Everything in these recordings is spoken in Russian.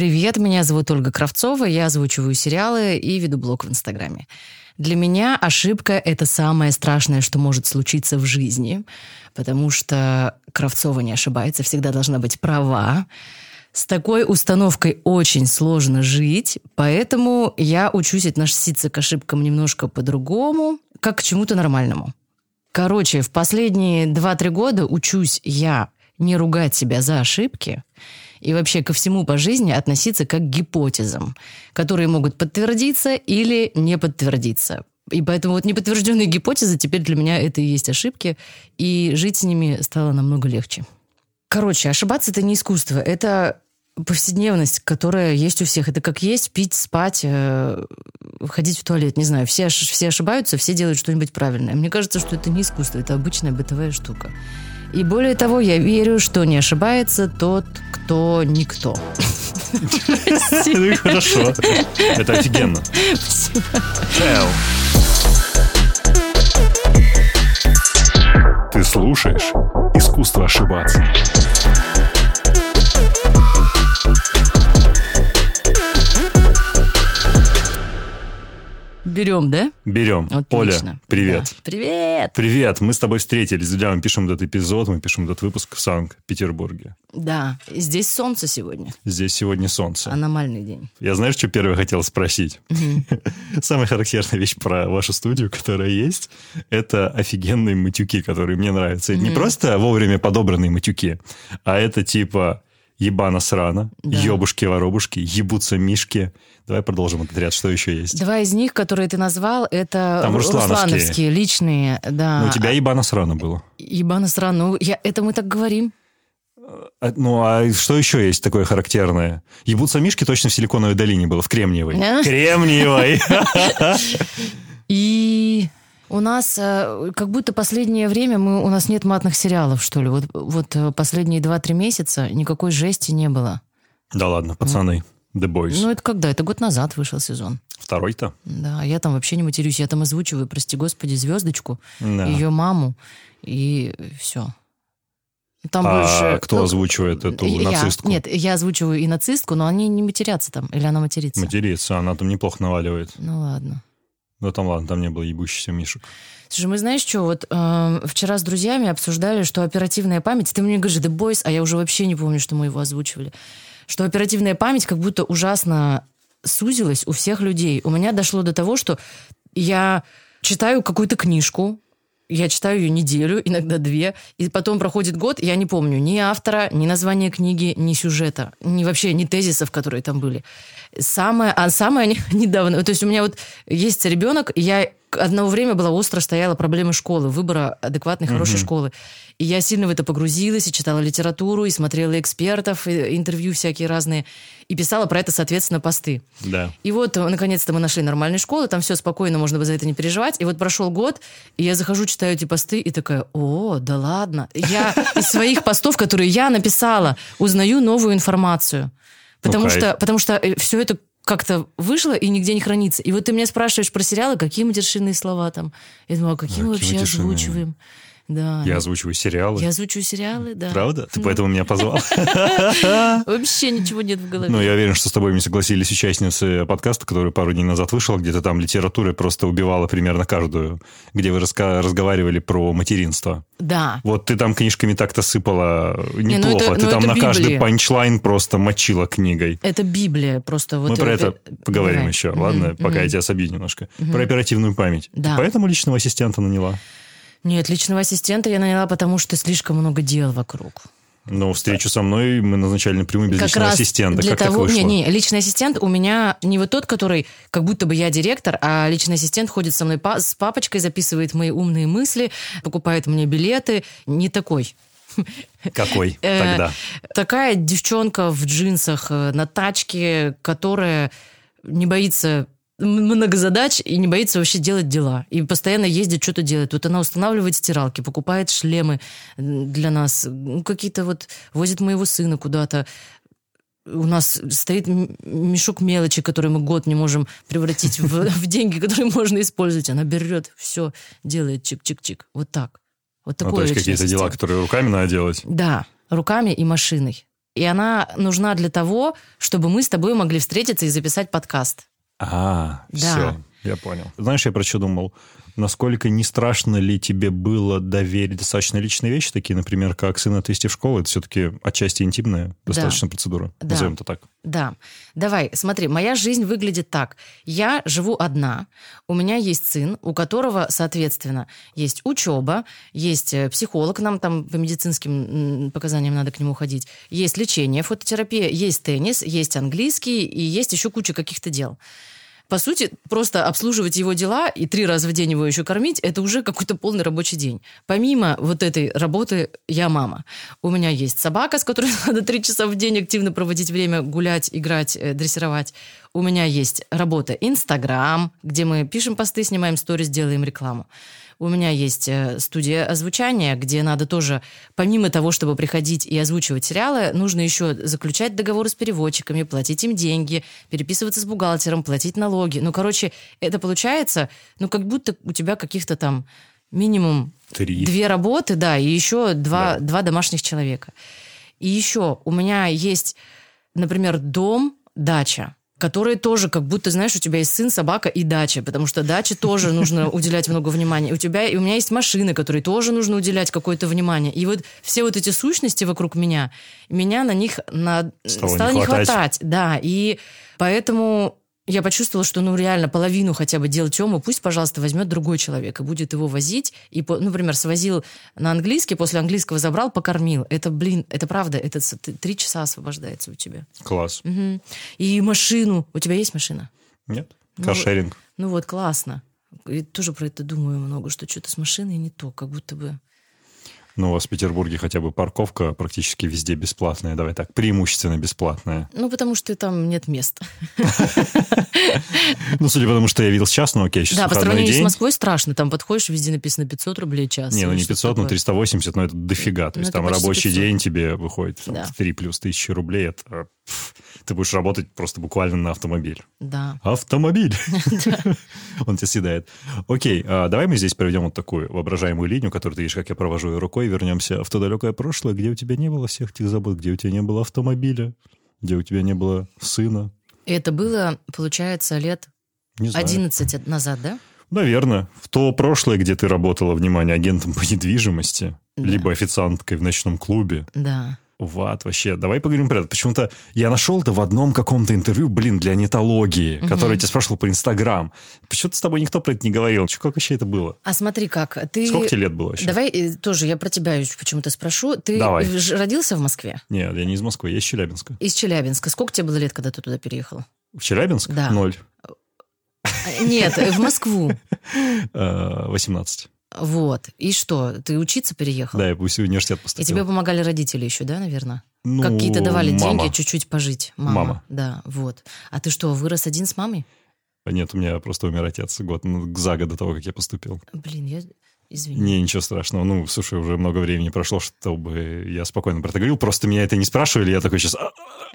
Привет, меня зовут Ольга Кравцова, я озвучиваю сериалы и веду блог в Инстаграме. Для меня ошибка — это самое страшное, что может случиться в жизни, потому что Кравцова не ошибается, всегда должна быть права. С такой установкой очень сложно жить, поэтому я учусь относиться к ошибкам немножко по-другому, как к чему-то нормальному. Короче, в последние 2-3 года учусь я не ругать себя за ошибки и вообще ко всему по жизни относиться как к гипотезам, которые могут подтвердиться или не подтвердиться. И поэтому вот неподтвержденные гипотезы теперь для меня это и есть ошибки, и жить с ними стало намного легче. Короче, ошибаться это не искусство, это повседневность, которая есть у всех. Это как есть, пить, спать, э, ходить в туалет. Не знаю, все, все ошибаются, все делают что-нибудь правильное. Мне кажется, что это не искусство, это обычная бытовая штука. И более того, я верю, что не ошибается тот, кто никто. Ну хорошо. Это офигенно. Ты слушаешь «Искусство ошибаться». Берем, да? Берем. Отлично. Оля, привет. Да. Привет. Привет. Мы с тобой встретились. Друзья, мы пишем этот эпизод, мы пишем этот выпуск в Санкт-Петербурге. Да. Здесь солнце сегодня. Здесь сегодня солнце. Аномальный день. Я знаешь, что первое хотел спросить? Самая характерная вещь про вашу студию, которая есть, это офигенные матюки, которые мне нравятся. Не просто вовремя подобранные матюки, а это типа ебана срана, да. ебушки-воробушки, ебутся мишки. Давай продолжим этот ряд. Что еще есть? Два из них, которые ты назвал, это Там руслановские. руслановские, личные. Да. Но у тебя ебана срана было. Ебана срана. Ну, я, это мы так говорим. А, ну, а что еще есть такое характерное? Ебутся мишки точно в Силиконовой долине было, в Кремниевой. Кремниевой! И у нас э, как будто последнее время мы, у нас нет матных сериалов, что ли. Вот, вот э, последние два-три месяца никакой жести не было. Да ладно, пацаны. The Boys. Ну, это когда? Это год назад вышел сезон. Второй-то? Да, я там вообще не матерюсь. Я там озвучиваю, прости господи, звездочку, да. ее маму, и все. Там а больше... кто ну, озвучивает эту я, нацистку? Нет, я озвучиваю и нацистку, но они не матерятся там. Или она матерится? Матерится, она там неплохо наваливает. Ну ладно. Ну там ладно, там не было ебущихся мишек. Слушай, мы знаешь что, вот э, вчера с друзьями обсуждали, что оперативная память, ты мне говоришь The Boys, а я уже вообще не помню, что мы его озвучивали, что оперативная память как будто ужасно сузилась у всех людей. У меня дошло до того, что я читаю какую-то книжку, я читаю ее неделю, иногда две, и потом проходит год, я не помню ни автора, ни названия книги, ни сюжета, ни вообще, ни тезисов, которые там были. Самое, а самое недавно, то есть у меня вот есть ребенок, я одно время была остро стояла проблема школы, выбора адекватной, хорошей угу. школы. И я сильно в это погрузилась, и читала литературу, и смотрела экспертов, и интервью всякие разные, и писала про это, соответственно, посты. Да. И вот, наконец-то, мы нашли нормальную школу, там все спокойно, можно бы за это не переживать. И вот прошел год, и я захожу, читаю эти посты, и такая, о, да ладно. Я из своих постов, которые я написала, узнаю новую информацию. Потому, ну, что, потому что э, все это как-то вышло и нигде не хранится. И вот ты меня спрашиваешь про сериалы, какие матершинные слова там. Я думаю, а какие мы вообще озвучиваем? Да. Я озвучиваю сериалы. Я озвучиваю сериалы, да. Правда? Ты поэтому меня позвал? Вообще ничего нет в голове. Ну, я уверен, что с тобой не согласились участницы подкаста, который пару дней назад вышел, где-то там литература просто убивала примерно каждую, где вы разговаривали про материнство. Да. Вот ты там книжками так-то сыпала неплохо. Ты там на каждый панчлайн просто мочила книгой. Это Библия просто. Мы про это поговорим еще, ладно? Пока я тебя собью немножко. Про оперативную память. Поэтому личного ассистента наняла. Нет, личного ассистента я наняла, потому что слишком много дел вокруг. Но встречу со мной мы назначали напрямую без как личного ассистента. Для как того, так вышло? Не, не, личный ассистент у меня не вот тот, который как будто бы я директор, а личный ассистент ходит со мной с папочкой, записывает мои умные мысли, покупает мне билеты. Не такой. Какой э, тогда? Такая девчонка в джинсах э, на тачке, которая не боится много задач и не боится вообще делать дела. И постоянно ездит, что-то делает. Вот она устанавливает стиралки, покупает шлемы для нас, ну, какие-то вот возит моего сына куда-то. У нас стоит мешок мелочи, который мы год не можем превратить в, в деньги, которые можно использовать. Она берет, все делает чик-чик-чик. Вот так. Вот такое. Ну, то есть какие-то дела, которые руками надо делать? Да, руками и машиной. и она нужна для того, чтобы мы с тобой могли встретиться и записать подкаст. А, Да. все, я понял. Знаешь, я про что думал? Насколько не страшно ли тебе было доверить достаточно личные вещи, такие, например, как сын отвезти в школу? Это все-таки отчасти интимная достаточно процедура. Да. Назовем это так. Да. Давай, смотри, моя жизнь выглядит так. Я живу одна, у меня есть сын, у которого, соответственно, есть учеба, есть э, психолог, нам там по медицинским показаниям надо к нему ходить, есть лечение, фототерапия, есть теннис, есть английский и есть еще куча каких-то дел. По сути, просто обслуживать его дела и три раза в день его еще кормить, это уже какой-то полный рабочий день. Помимо вот этой работы, я мама. У меня есть собака, с которой надо три часа в день активно проводить время, гулять, играть, э, дрессировать. У меня есть работа Инстаграм, где мы пишем посты, снимаем сторис, делаем рекламу. У меня есть э, студия озвучания, где надо тоже, помимо того, чтобы приходить и озвучивать сериалы, нужно еще заключать договоры с переводчиками, платить им деньги, переписываться с бухгалтером, платить налоги. Ну, короче, это получается, ну, как будто у тебя каких-то там минимум Три. две работы, да, и еще два, Да. два домашних человека. И еще у меня есть, например, дом, дача, которые тоже как будто, знаешь, у тебя есть сын, собака и дача, потому что даче тоже нужно уделять много внимания. У тебя и у меня есть машины, которые тоже нужно уделять какое-то внимание. И вот все вот эти сущности вокруг меня, меня на них на... Стало не хватать. хватать. Да, и поэтому я почувствовала, что, ну, реально, половину хотя бы дел Тёмы пусть, пожалуйста, возьмет другой человек и будет его возить. И, ну, например, свозил на английский, после английского забрал, покормил. Это, блин, это правда, это три часа освобождается у тебя. Класс. Мгм. И машину. У тебя есть машина? Нет? Ну, Каршеринг. Ну вот, классно. И тоже про это думаю много, что что-то с машиной не то, как будто бы... Ну, у вас в Петербурге хотя бы парковка практически везде бесплатная. Давай так, преимущественно бесплатная. Ну, потому что там нет места. Ну, судя по тому, что я видел сейчас, ну окей, сейчас Да, по сравнению с. Москвой страшно. Там подходишь, везде написано 500 рублей час. Не, ну не что-то 500, ну такое. 380, но это дофига. То Ну, есть там рабочий 500. день тебе выходит там, Да. 3 плюс тысячи рублей. Это ты будешь работать просто буквально на автомобиль. Да. Автомобиль. Он тебя съедает. Окей, а давай мы здесь проведем вот такую воображаемую линию, которую ты видишь, как я провожу ее рукой. Вернемся в то далекое прошлое, где у тебя не было всех этих забот, где у тебя не было автомобиля, где у тебя не было сына. И это было, получается, лет Не знаю. 11 назад, да? Наверное. В то прошлое, где ты работала, внимание, агентом по недвижимости, Да. либо официанткой в ночном клубе. Да. В ад вообще. Давай поговорим про это. Почему-то я нашел это в одном каком-то интервью, блин, для нетологии, которое я тебя спрашивал про Инстаграм. Почему-то с тобой никто про это не говорил. Чё, как вообще это было? А смотри как, ты... Сколько тебе лет было вообще? Давай э, тоже я про тебя почему-то спрошу. Ты Давай. родился в Москве? Нет, я не из Москвы, я из Челябинска. Из Челябинска. Сколько тебе было лет, когда ты туда переехал? В Челябинск? Да. Ноль. А, Нет, э, в Москву. Э, 18. Вот. И что, ты учиться переехал? Да, я в университет И поступил. тебе помогали родители еще, да, наверное? Ну, Какие-то давали мама. деньги чуть-чуть пожить. Мама. Мама. Да, вот. А ты что, вырос один с мамой? Нет, у меня просто умер отец год, ну, за год до того, как я поступил. Блин, я... Извини. Не, ничего страшного. Ну, слушай, уже много времени прошло, чтобы я спокойно про это говорил. Просто меня это не спрашивали, я такой сейчас...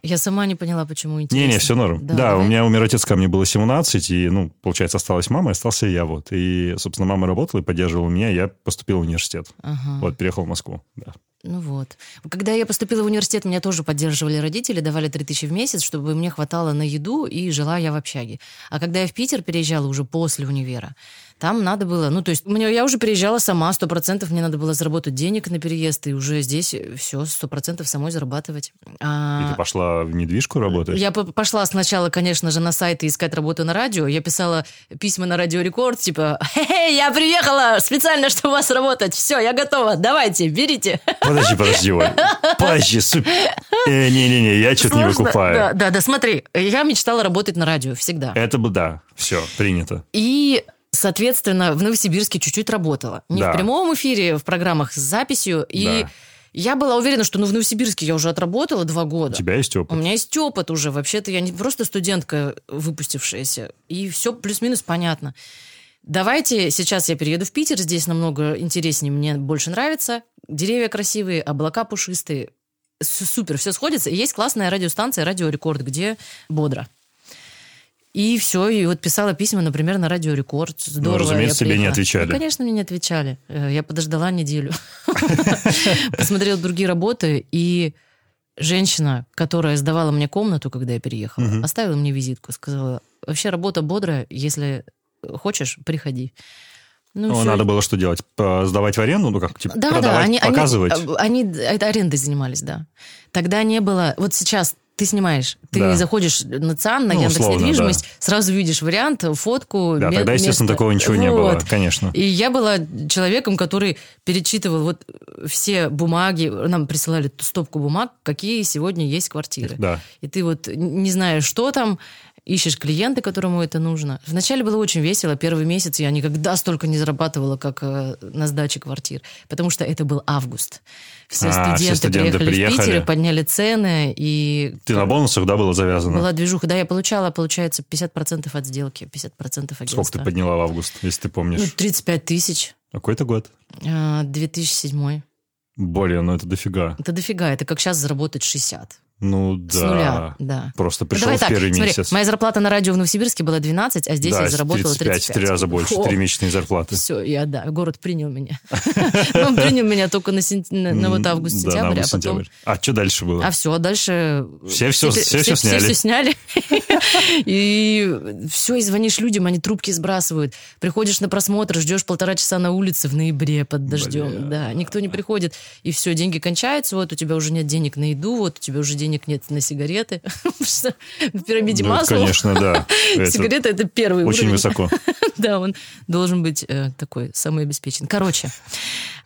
Я сама не поняла, почему интересно. Не-не, все норм. Да, давай. у меня умер отец, ко мне было 17, и, ну, получается, осталась мама, и остался я, вот. И, собственно, мама работала и поддерживала меня, я поступил в университет. Ага. Вот, переехал в Москву, да. Ну вот. Когда я поступила в университет, меня тоже поддерживали родители, давали 3000 в месяц, чтобы мне хватало на еду, и жила я в общаге. А когда я в Питер переезжала уже после универа, там надо было, ну, то есть, мне, я уже переезжала сама, сто процентов мне надо было заработать денег на переезд, и уже здесь все, сто процентов самой зарабатывать. А, И ты пошла в недвижку работать? Я по- пошла сначала, конечно же, на сайты искать работу на радио. Я писала письма на Радио Рекорд, типа, «Хе-хе, я приехала специально, чтобы у вас работать. Все, я готова, давайте, берите. Подожди, подожди, Оль. Подожди, супер. Э, Не-не-не, я что-то не выкупаю. Да, да, да, смотри, я мечтала работать на радио всегда. Это бы да, все, принято. И, соответственно, в Новосибирске чуть-чуть работала. Не Да. в прямом эфире, в программах с записью. И Да. я была уверена, что ну, в Новосибирске я уже отработала два У года. тебя есть У опыт? меня есть опыт уже. Вообще-то я не просто студентка, выпустившаяся. И все плюс-минус понятно. Давайте сейчас я перееду в Питер. Здесь намного интереснее, мне больше нравится. Деревья красивые, облака пушистые. Супер, все сходится. И есть классная радиостанция «Радио Рекорд», где бодро. И все, и вот писала письма, например, на Радио Рекорд. Здорово. Ну, разумеется, тебе не отвечали. Ну, конечно, мне не отвечали. Э, Я подождала неделю. Посмотрела другие работы, и женщина, которая сдавала мне комнату, когда я переехала, оставила мне визитку, сказала, вообще работа бодрая, если хочешь, приходи. Ну, Ну, надо было что делать? Сдавать в аренду? Ну, как, типа, Да, продавать, да, они, они- показывать? Они, это арендой занимались, да. Тогда не было... Вот сейчас ты снимаешь, ты Да. заходишь на ЦАН, на Ну, Яндекс условно, недвижимость, сразу видишь вариант, фотку, да, тогда, естественно, место. такого ничего не было, Вот. конечно. И я была человеком, который перечитывал вот все бумаги, нам присылали ту стопку бумаг, какие сегодня есть квартиры. Да. И ты вот не знаешь, что там, ищешь клиента, которому это нужно. Вначале было очень весело. Первый месяц я никогда столько не зарабатывала, как э, на сдаче квартир. Потому что это был август. Все А, все студенты, студенты приехали, приехали. в Питер, и подняли цены. И Ты на бонусах, да, было завязано? была движуха. Да, я получала, получается, 50% от сделки, 50% агентства. Сколько ты подняла в август, если ты помнишь? Ну, 35 тысяч. Какой-то год? А, 2007. Блин, ну это дофига. Это дофига. Это как сейчас заработать 60. Ну да. С нуля, да. Просто Ну, пришел давай в так, первый смотри, месяц. моя зарплата на радио в Новосибирске была 12, а здесь да, я заработала 35. 35, в три раза больше, три месячные зарплаты. Все, я, да, город принял меня. Он принял меня только на, вот август-сентябрь, а август, потом... А что дальше было? А все, дальше... Все все сняли. Все сняли. И все, и звонишь людям, они трубки сбрасывают. Приходишь на просмотр, ждешь полтора часа на улице в ноябре под дождем. Бля. Да, никто не приходит. И все, деньги кончаются, вот у тебя уже нет денег на еду, вот у тебя уже денег нет на сигареты. В пирамиде Ну, масла Конечно, да. Сигарета это первый очень высоко. Да, он должен быть э, такой, самый обеспечен. Короче,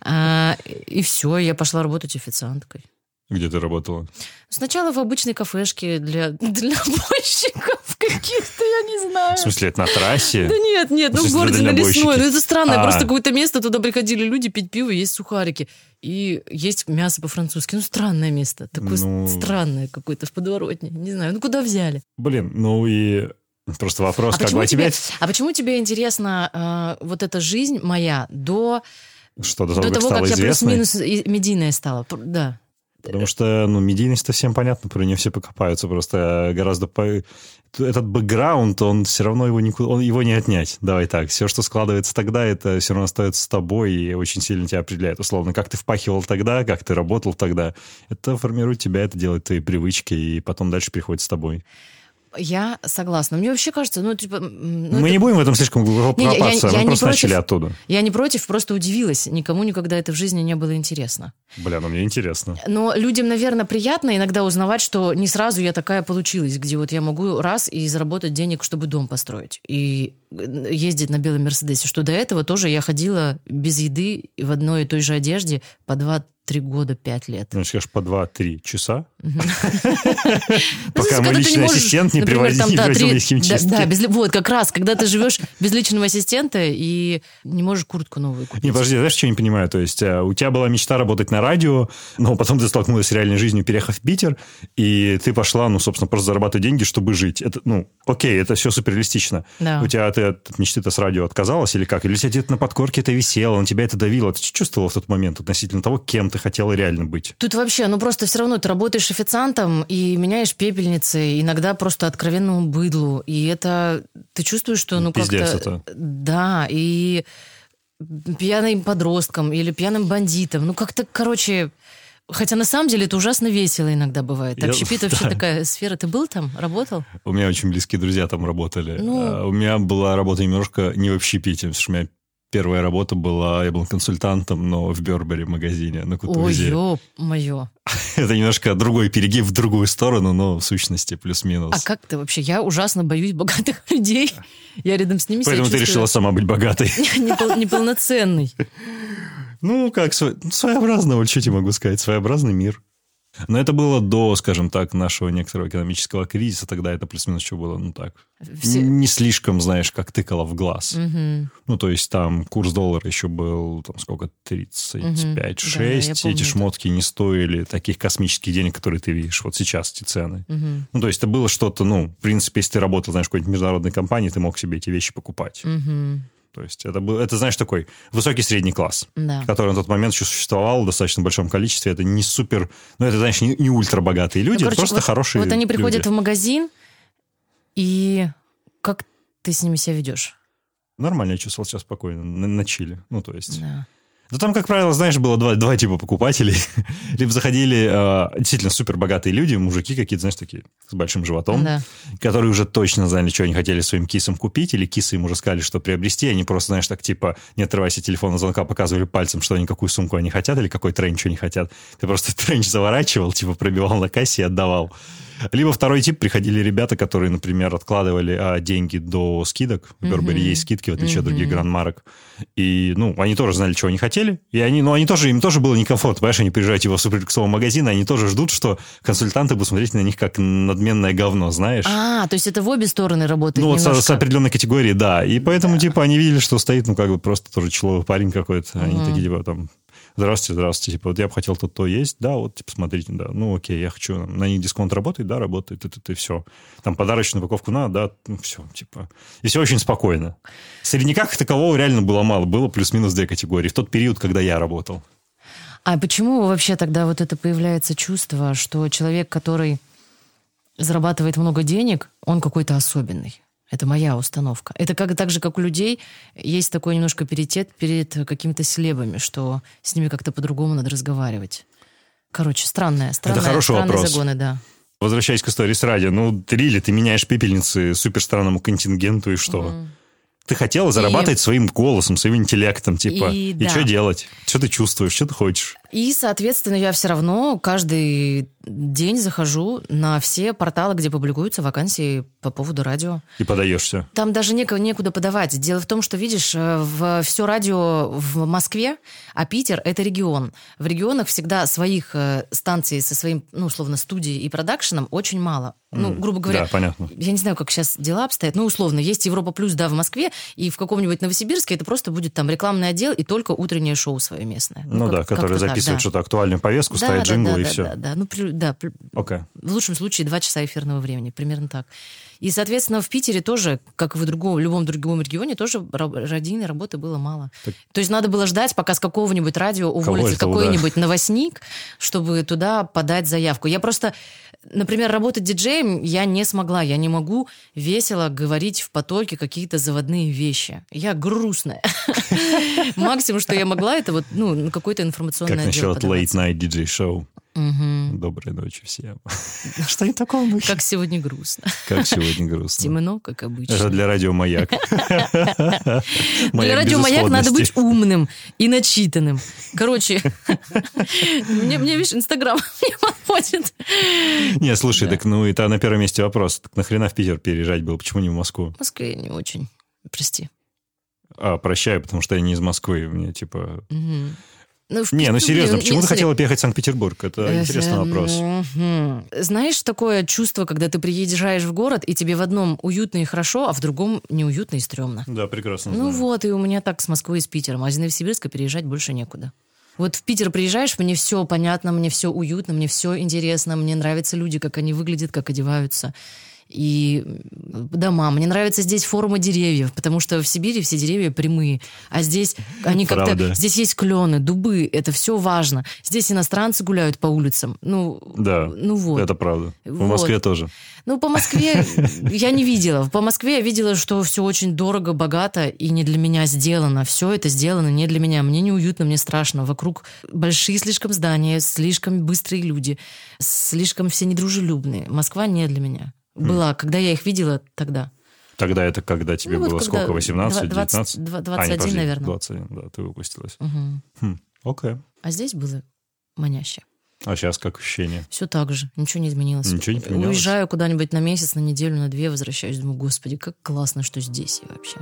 а, и все, я пошла работать официанткой. Где ты работала? Сначала в обычной кафешке для дальнобойщиков каких-то, я не знаю. В смысле, это на трассе? Да нет, нет, ну в городе на? Лесной. Ну это странное, А. просто какое-то место, туда приходили люди пить пиво, есть сухарики. И есть мясо по-французски. Ну странное место, такое Ну. странное какое-то в подворотне. Не знаю, ну куда взяли? Блин, ну и просто вопрос, как бы а тебе... а почему тебе интересна э, вот эта жизнь моя до, Что, до до того, как того, как я плюс-минус медийная стала? Да. Потому что, ну, медийность-то всем понятно, про нее все покопаются, просто гораздо... По... Этот бэкграунд, он все равно его, никуда... он, его не отнять. Давай так, все, что складывается тогда, это все равно остается с тобой и очень сильно тебя определяет. Условно, как ты впахивал тогда, как ты работал тогда, это формирует тебя, это делает твои привычки, и потом дальше приходит с тобой. Я согласна. Мне вообще кажется, ну, типа... ну, Мы это- не будем в этом слишком глубоко я- я- копаться, я мы не просто против. начали оттуда. Я не против, просто удивилась. Никому никогда это в жизни не было интересно. Бля, ну мне интересно. Но людям, наверное, приятно иногда узнавать, что не сразу я такая получилась, где вот я могу раз и заработать денег, чтобы дом построить. И э, ездить на белом Мерседесе. Что до этого тоже я ходила без еды в одной и той же одежде по 2-3 года, 5 лет. Ну, скажешь, по 2-3 часа, Ну, пока мой личный ассистент не не да, три- вот как раз, когда ты живешь без личного ассистента и не можешь куртку новую купить. Не, подожди, знаешь, что я не понимаю? То есть э, у тебя была мечта работать на радио, но потом ты столкнулась с реальной жизнью, переехав в Питер, и ты пошла, ну, собственно, просто зарабатывать деньги, чтобы жить. Это, ну, окей, это все суперреалистично. У тебя ты от мечты-то с радио отказалась или как? Или у тебя где-то на подкорке это висело, на тебя это давило? Ты чувствовала в тот момент относительно того, кем ты хотела реально быть? Тут вообще, ну просто все равно ты работаешь официантом и меняешь пепельницы, иногда просто откровенному быдлу. И это ты чувствуешь, что ну как-то... Да, и пьяным подростком или пьяным бандитом. Ну как-то, короче... Хотя на самом деле это ужасно весело иногда бывает. Общепит вообще да. такая сфера. Ты был там? Работал? У меня очень близкие друзья там работали. Ну. А, У меня была работа немножко не в общепите, потому что у меня первая работа была, я был консультантом, но в Бербери магазине на Ой, Кутузе. ё-моё. Это немножко другой перегиб в другую сторону, но в сущности плюс-минус. А как ты вообще? Я ужасно боюсь богатых людей. Я рядом с ними себя Поэтому ты чувствую решила сама быть богатой. непол- неполноценной. Ну, как сво- своеобразно, вот что тебе могу сказать, своеобразный мир. Но это было до, скажем так, нашего некоторого экономического кризиса, тогда это плюс-минус что было, ну так, Все- не слишком, знаешь, как тыкало в глаз. Мгм. Ну, то есть там курс доллара еще был, там, сколько, 35-6. Да, я Эти помню это. шмотки не стоили таких космических денег, которые ты видишь вот сейчас, эти цены. Мгм. Ну, то есть это было что-то, ну, в принципе, если ты работал, знаешь, в какой-нибудь международной компании, ты мог себе эти вещи покупать. Мгм. То есть это, был, это, знаешь, такой высокий средний класс, Да. который на тот момент еще существовал в достаточно большом количестве. Это не супер, ну, это, знаешь, не, не ультра богатые люди, Ну, короче, просто вот- хорошие Вот они приходят люди. в магазин, и как ты с ними себя ведешь? Нормально я чувствовал себя спокойно, на, на чиле. Ну, то есть... Да. Да там, как правило, знаешь, было два, два типа покупателей. Либо заходили э, действительно супер богатые люди, мужики какие-то, знаешь, такие с большим животом, Да. которые уже точно знали, что они хотели своим кисам купить, или кисы им уже сказали, что приобрести. Они просто, знаешь, так типа, не отрываясь от телефона звонка, показывали пальцем, что они какую сумку они хотят, или какой тренч они хотят. Ты просто тренч заворачивал, типа пробивал на кассе и отдавал. Либо второй тип, приходили ребята, которые, например, откладывали а, деньги до скидок. В Бербери есть скидки, в отличие от других гранд-марок. И, ну, они тоже знали, чего они хотели. И они, ну, они тоже, им тоже было некомфортно. Понимаешь, они приезжают типа, в суперлюксовый магазин, они тоже ждут, что консультанты будут смотреть на них как надменное говно, знаешь? А, то есть это в обе стороны работает Ну, вот с, с определенной категории, да. И поэтому, типа, они видели, что стоит, ну, как бы просто тоже человек, парень какой-то. Они такие, типа, там, здравствуйте, здравствуйте, типа, вот я бы хотел тут то есть, да, вот, типа, смотрите, да, ну, окей, я хочу, на них дисконт работает, да, работает, это, это, все. Там подарочную упаковку надо, да, ну, все, типа. И все очень спокойно. Средняка как такового реально было мало, было плюс-минус две категории. В тот период, когда я работал. А почему вообще тогда вот это появляется чувство, что человек, который зарабатывает много денег, он какой-то особенный? Это моя установка. Это как, так же, как у людей есть такой немножко перитет перед какими-то селебами, что с ними как-то по-другому надо разговаривать. Короче, странное, странное, хороший странные вопрос. загоны, да. Возвращаясь к истории с радио, ну, Рили, ты меняешь пепельницы суперстранному контингенту, и что? Ты хотела зарабатывать своим голосом, своим интеллектом, типа. И И, да. что делать? Что ты чувствуешь? Что ты хочешь? И, соответственно, я все равно каждый день захожу на все порталы, где публикуются вакансии по поводу радио. И подаешься. Там даже неко- некуда подавать. Дело в том, что, видишь, э, в все радио в Москве, а Питер — это регион. В регионах всегда своих э, станций со своим, ну, условно, студией и продакшеном очень мало. Ну, грубо говоря, да, понятно. я не знаю, как сейчас дела обстоят. Ну, условно, есть Европа Плюс, да, в Москве, и в каком-нибудь Новосибирске это просто будет там рекламный отдел и только утреннее шоу свое местное. Ну, как- да, как-то который так, записывает да. что-то актуальную повестку, Да, ставит да, джингл да, и да, все. Да, да, ну, при- да, при- Окей. в лучшем случае два часа эфирного времени, примерно так. И, соответственно, в Питере тоже, как и в другом, любом другом регионе, тоже ра- радийной работы было мало. То есть надо было ждать, пока с какого-нибудь радио уволится это, да. какой-нибудь новостник, чтобы туда подать заявку. Я просто, например, работать диджеем я не смогла. Я не могу весело говорить в потоке какие-то заводные вещи. Я грустная. Максимум, что я могла, это вот ну, на какой-то информационный Как насчет подаваться. late шоу? Доброй ночи всем. Что не такого духе? Как сегодня грустно. Как сегодня грустно. Темно, как обычно. Это для радио маяк. Для радио «Маяк» надо быть умным и начитанным. Короче, мне, мне видишь, Инстаграм не подходит. Не, слушай, так ну это на первом месте вопрос. Так нахрена в Питер переезжать было? Почему не в Москву? В Москве не очень. Прости. А, прощаю, потому что я не из Москвы. Мне типа... Ну, в Не, ну серьезно, почему ты если- хотела переехать в Санкт-Петербург? Это интересный Э, вопрос. Знаешь, такое чувство, когда ты приезжаешь в город, и тебе в одном уютно и хорошо, а в другом неуютно и стрёмно. Да, прекрасно. Ну знаю. вот, и у меня так с Москвы и с Питером. А из Новосибирска переезжать больше некуда. Вот в Питер приезжаешь, мне все понятно, мне все уютно, мне все интересно, мне нравятся люди, как они выглядят, как одеваются. И дома. Мне нравятся здесь формы деревьев, потому что в Сибири все деревья прямые, а здесь они как-то... Здесь есть клены, дубы, это все важно. Здесь иностранцы гуляют по улицам. Ну, Да, ну вот. это правда. В Вот. Москве тоже. Ну, по Москве я не видела. По Москве я видела, что все очень дорого, богато и не для меня сделано. Все это сделано не для меня. Мне неуютно, мне страшно. Вокруг большие слишком здания, слишком быстрые люди, слишком все недружелюбные. Москва не для меня. Была, когда я их видела тогда. Тогда это когда тебе Ну, вот было когда сколько? 18, два- 19? 20, А, не, 21, подожди, наверное. 21, да, ты выпустилась. Мгм. Хм, окей. А здесь было маняще. А сейчас как ощущение? Все так же, ничего не изменилось. Ничего не поменялось? Уезжаю куда-нибудь на месяц, на неделю, на две, возвращаюсь, думаю, господи, как классно, что здесь я вообще.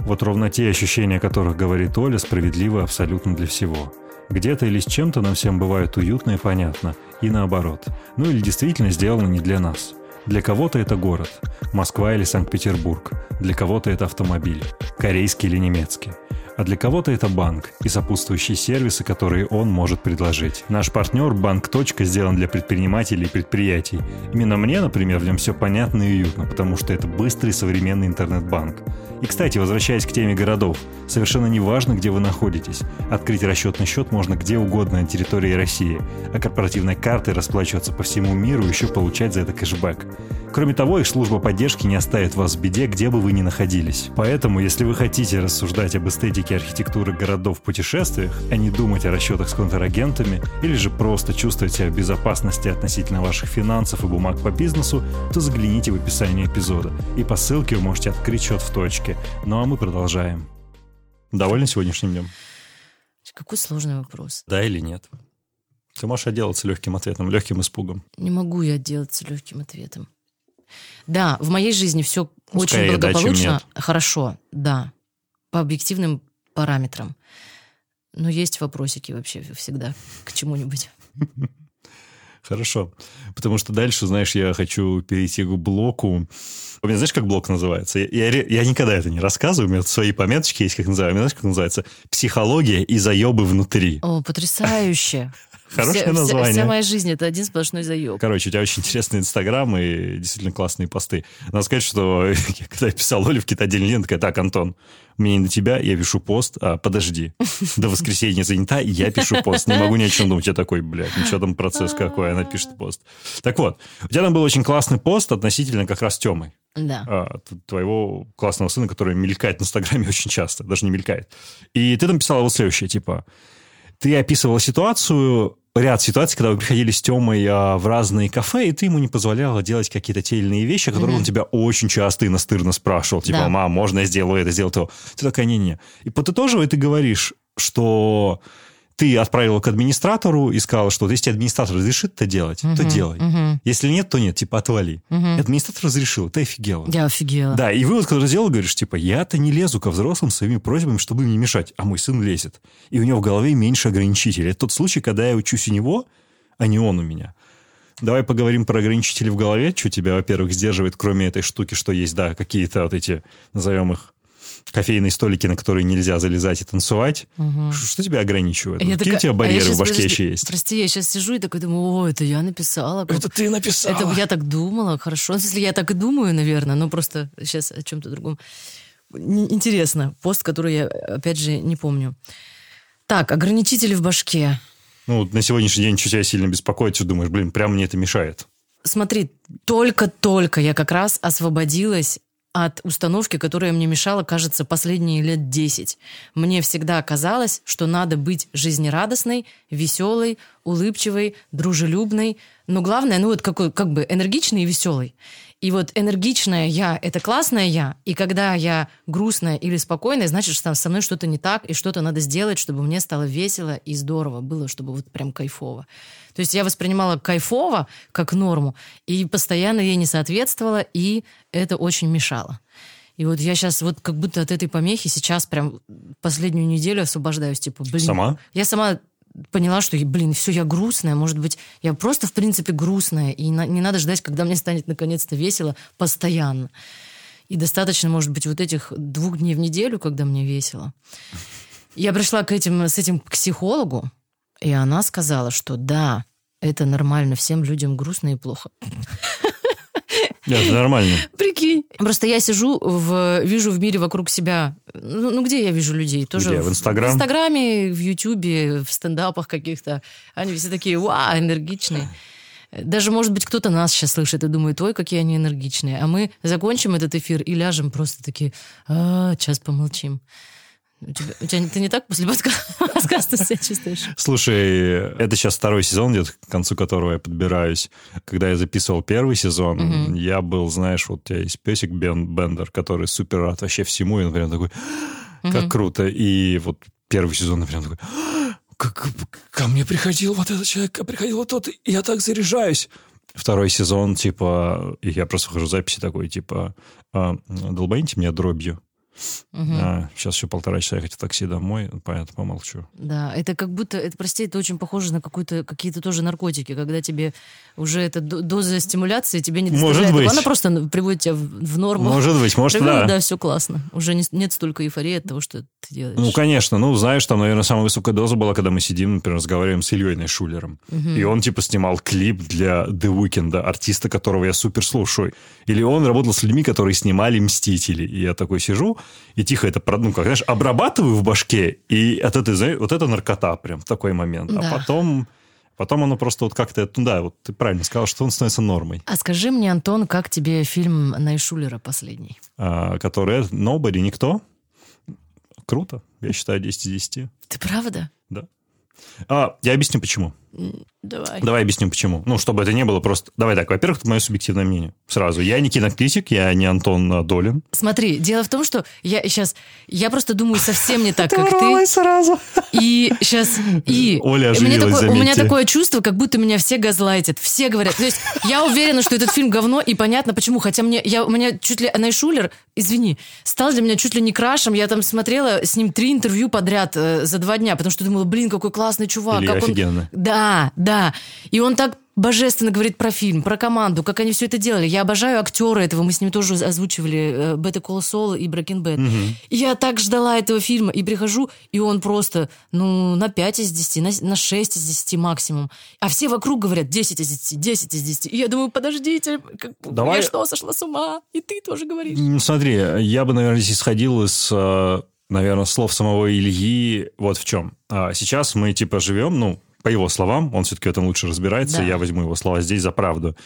Вот ровно те ощущения, о которых говорит Оля, справедливы абсолютно для всего. Где-то или с чем-то нам всем бывает уютно и понятно, и наоборот. Ну или действительно сделано не для нас. Для кого-то это город, Москва или Санкт-Петербург. Для кого-то это автомобиль, корейский или немецкий. А для кого-то это банк и сопутствующие сервисы, которые он может предложить. Наш партнер Банк. Точка сделан для предпринимателей и предприятий. Именно мне, например, в нем все понятно и уютно, потому что это быстрый современный интернет-банк. И, кстати, возвращаясь к теме городов, совершенно не важно, где вы находитесь. Открыть расчетный счет можно где угодно на территории России, а корпоративной картой расплачиваться по всему миру и еще получать за это кэшбэк. Кроме того, их служба поддержки не оставит вас в беде, где бы вы ни находились. Поэтому, если вы хотите рассуждать об эстетике архитектуры городов в путешествиях, а не думать о расчетах с контрагентами, или же просто чувствовать себя в безопасности относительно ваших финансов и бумаг по бизнесу, то загляните в описание эпизода. И по ссылке вы можете открыть счет в точке. Ну а мы продолжаем. Довольны сегодняшним днем? Какой сложный вопрос. Да или нет? Ты можешь отделаться легким ответом, легким испугом. Не могу я отделаться легким ответом. Да, в моей жизни все ну, очень благополучно. Да, Хорошо, да. По объективным параметрам. Но есть вопросики вообще всегда к чему-нибудь. Хорошо. Потому что дальше, знаешь, я хочу перейти к блоку. У меня, знаешь, как блок называется? Я, я, я никогда это не рассказываю, у меня свои пометочки есть, как называю. У меня, знаешь, как называется? Психология и заебы внутри. О, потрясающе. Хорошее вся, название. Вся, вся моя жизнь это один сплошной заеб. Короче, у тебя очень интересный инстаграм и действительно классные посты. Надо сказать, что когда я писал Оле в один лент, такая, так, Антон, мне не до тебя, я пишу пост, а подожди, до воскресенья занята, я пишу пост. Не могу ни о чем думать. Я такой, блядь, ну что там процесс какой, она пишет пост. Так вот, у тебя там был очень классный пост относительно как раз Темы. Да. А, твоего классного сына, который мелькает в Инстаграме очень часто, даже не мелькает. И ты там писала вот следующее, типа, ты описывала ситуацию, ряд ситуаций, когда вы приходили с Темой а, в разные кафе, и ты ему не позволяла делать какие-то те или иные вещи, о которых mm-hmm. он тебя очень часто и настырно спрашивал. Типа, да. мам, можно я сделаю это, сделаю то? Ты такая, не-не. И подытоживая, ты говоришь, что ты отправила к администратору и сказала, что если администратор разрешит это делать, угу, то делай. Угу. Если нет, то нет, типа отвали. Угу. Администратор разрешил, ты офигела. Я офигела. Да, и вывод, который сделал, говоришь, типа, я-то не лезу ко взрослым своими просьбами, чтобы им не мешать, а мой сын лезет. И у него в голове меньше ограничителей. Это тот случай, когда я учусь у него, а не он у меня. Давай поговорим про ограничители в голове. Что тебя, во-первых, сдерживает, кроме этой штуки, что есть, да, какие-то вот эти, назовем их, кофейные столики, на которые нельзя залезать и танцевать. Угу. Что тебя ограничивает? Я Какие такая, у тебя барьеры а в башке подожди, еще есть? Прости, я сейчас сижу и такой думаю, о, это я написала. Это ты написала. Это я так думала, хорошо. Если я так и думаю, наверное, но просто сейчас о чем-то другом. Интересно. Пост, который я, опять же, не помню. Так, ограничители в башке. Ну, на сегодняшний день что тебя сильно беспокоит, что думаешь, блин, прям мне это мешает. Смотри, только-только я как раз освободилась от установки, которая мне мешала, кажется, последние лет 10. Мне всегда казалось, что надо быть жизнерадостной, веселой, улыбчивой, дружелюбной, но главное, ну вот какой, как бы энергичной и веселой. И вот энергичная я – это классная я, и когда я грустная или спокойная, значит, что со мной что-то не так, и что-то надо сделать, чтобы мне стало весело и здорово было, чтобы вот прям кайфово. То есть я воспринимала кайфово как норму, и постоянно ей не соответствовала, и это очень мешало. И вот я сейчас вот как будто от этой помехи сейчас прям последнюю неделю освобождаюсь. Типа, блин. Сама? Я сама поняла, что, блин, все, я грустная, может быть, я просто, в принципе, грустная, и на, не надо ждать, когда мне станет наконец-то весело постоянно. И достаточно, может быть, вот этих двух дней в неделю, когда мне весело. Я пришла к этим, с этим к психологу, и она сказала, что да, это нормально, всем людям грустно и плохо. Да, это нормально. Прикинь. Просто я сижу, в, вижу в мире вокруг себя. Ну, ну где я вижу людей? Тоже где? В Инстаграм? В Инстаграме, в Ютубе, в стендапах каких-то. Они все такие, вау, энергичные. Даже, может быть, кто-то нас сейчас слышит и думает, ой, какие они энергичные. А мы закончим этот эфир и ляжем просто такие, а, сейчас помолчим. У тебя, у тебя ты не так после подкаста себя чувствуешь? Слушай, это сейчас второй сезон идет, к концу которого я подбираюсь. Когда я записывал первый сезон, угу. я был, знаешь, вот у тебя есть песик Бен Бендер, который супер рад вообще всему, и прям такой, как угу. круто. И вот первый сезон, например, такой, как, ко мне приходил вот этот человек, приходил вот тот, и я так заряжаюсь второй сезон, типа, я просто вхожу в записи такой, типа, «А, долбаните меня дробью. Угу. А, сейчас еще полтора часа ехать в такси домой, понятно, помолчу. Да, это как будто, это, прости, это очень похоже на какую-то, какие-то тоже наркотики, когда тебе уже эта доза стимуляции тебе не доставляет. Может быть. Она просто приводит тебя в, в норму. Может быть, может, Примерно, да. Да, все классно. Уже не, нет столько эйфории от того, что ты делаешь. Ну, конечно. Ну, знаешь, там, наверное, самая высокая доза была, когда мы сидим, например, разговариваем с Ильей Шулером. Угу. И он, типа, снимал клип для The Weeknd, артиста, которого я супер слушаю. Или он работал с людьми, которые снимали «Мстители». И я такой сижу, и тихо это, ну, как, знаешь, обрабатываю в башке, и от этой, вот это наркота прям в такой момент. А да. А потом Потом оно просто вот как-то, ну да, вот ты правильно сказал, что он становится нормой. А скажи мне, Антон, как тебе фильм Найшулера последний? А, который Nobody, никто. Круто. Я считаю 10 из 10. Ты правда? Да. А, я объясню, почему. Давай. Давай объясним, почему. Ну, чтобы это не было просто... Давай так, во-первых, это мое субъективное мнение. Сразу. Я не кинокритик, я не Антон а, Долин. Смотри, дело в том, что я сейчас... Я просто думаю совсем не так, как ты. сразу. И сейчас... И... Оля оживилась, у меня такое чувство, как будто меня все газлайтят. Все говорят. То есть я уверена, что этот фильм говно, и понятно почему. Хотя мне... Я, у меня чуть ли... Найшулер, извини, стал для меня чуть ли не крашем. Я там смотрела с ним три интервью подряд э, за два дня, потому что думала, блин, какой классный чувак. Или как офигенно. Да, да. И он так божественно говорит про фильм, про команду, как они все это делали. Я обожаю актера этого, мы с ним тоже озвучивали Better Call Saul и Breaking Bad. И я так ждала этого фильма, и прихожу, и он просто, ну, на 5 из 10, на, на 6 из 10 максимум. А все вокруг говорят 10 из 10, 10 из 10. И я думаю, подождите, как- Давай- я что, сошла с ума? И ты тоже говоришь. Ну, Смотри, я бы, наверное, здесь исходил из, э, наверное, слов самого Ильи вот в чем. А Сейчас мы, типа, живем, ну, по его словам, он все-таки в этом лучше разбирается, Да. я возьму его слова здесь за правду.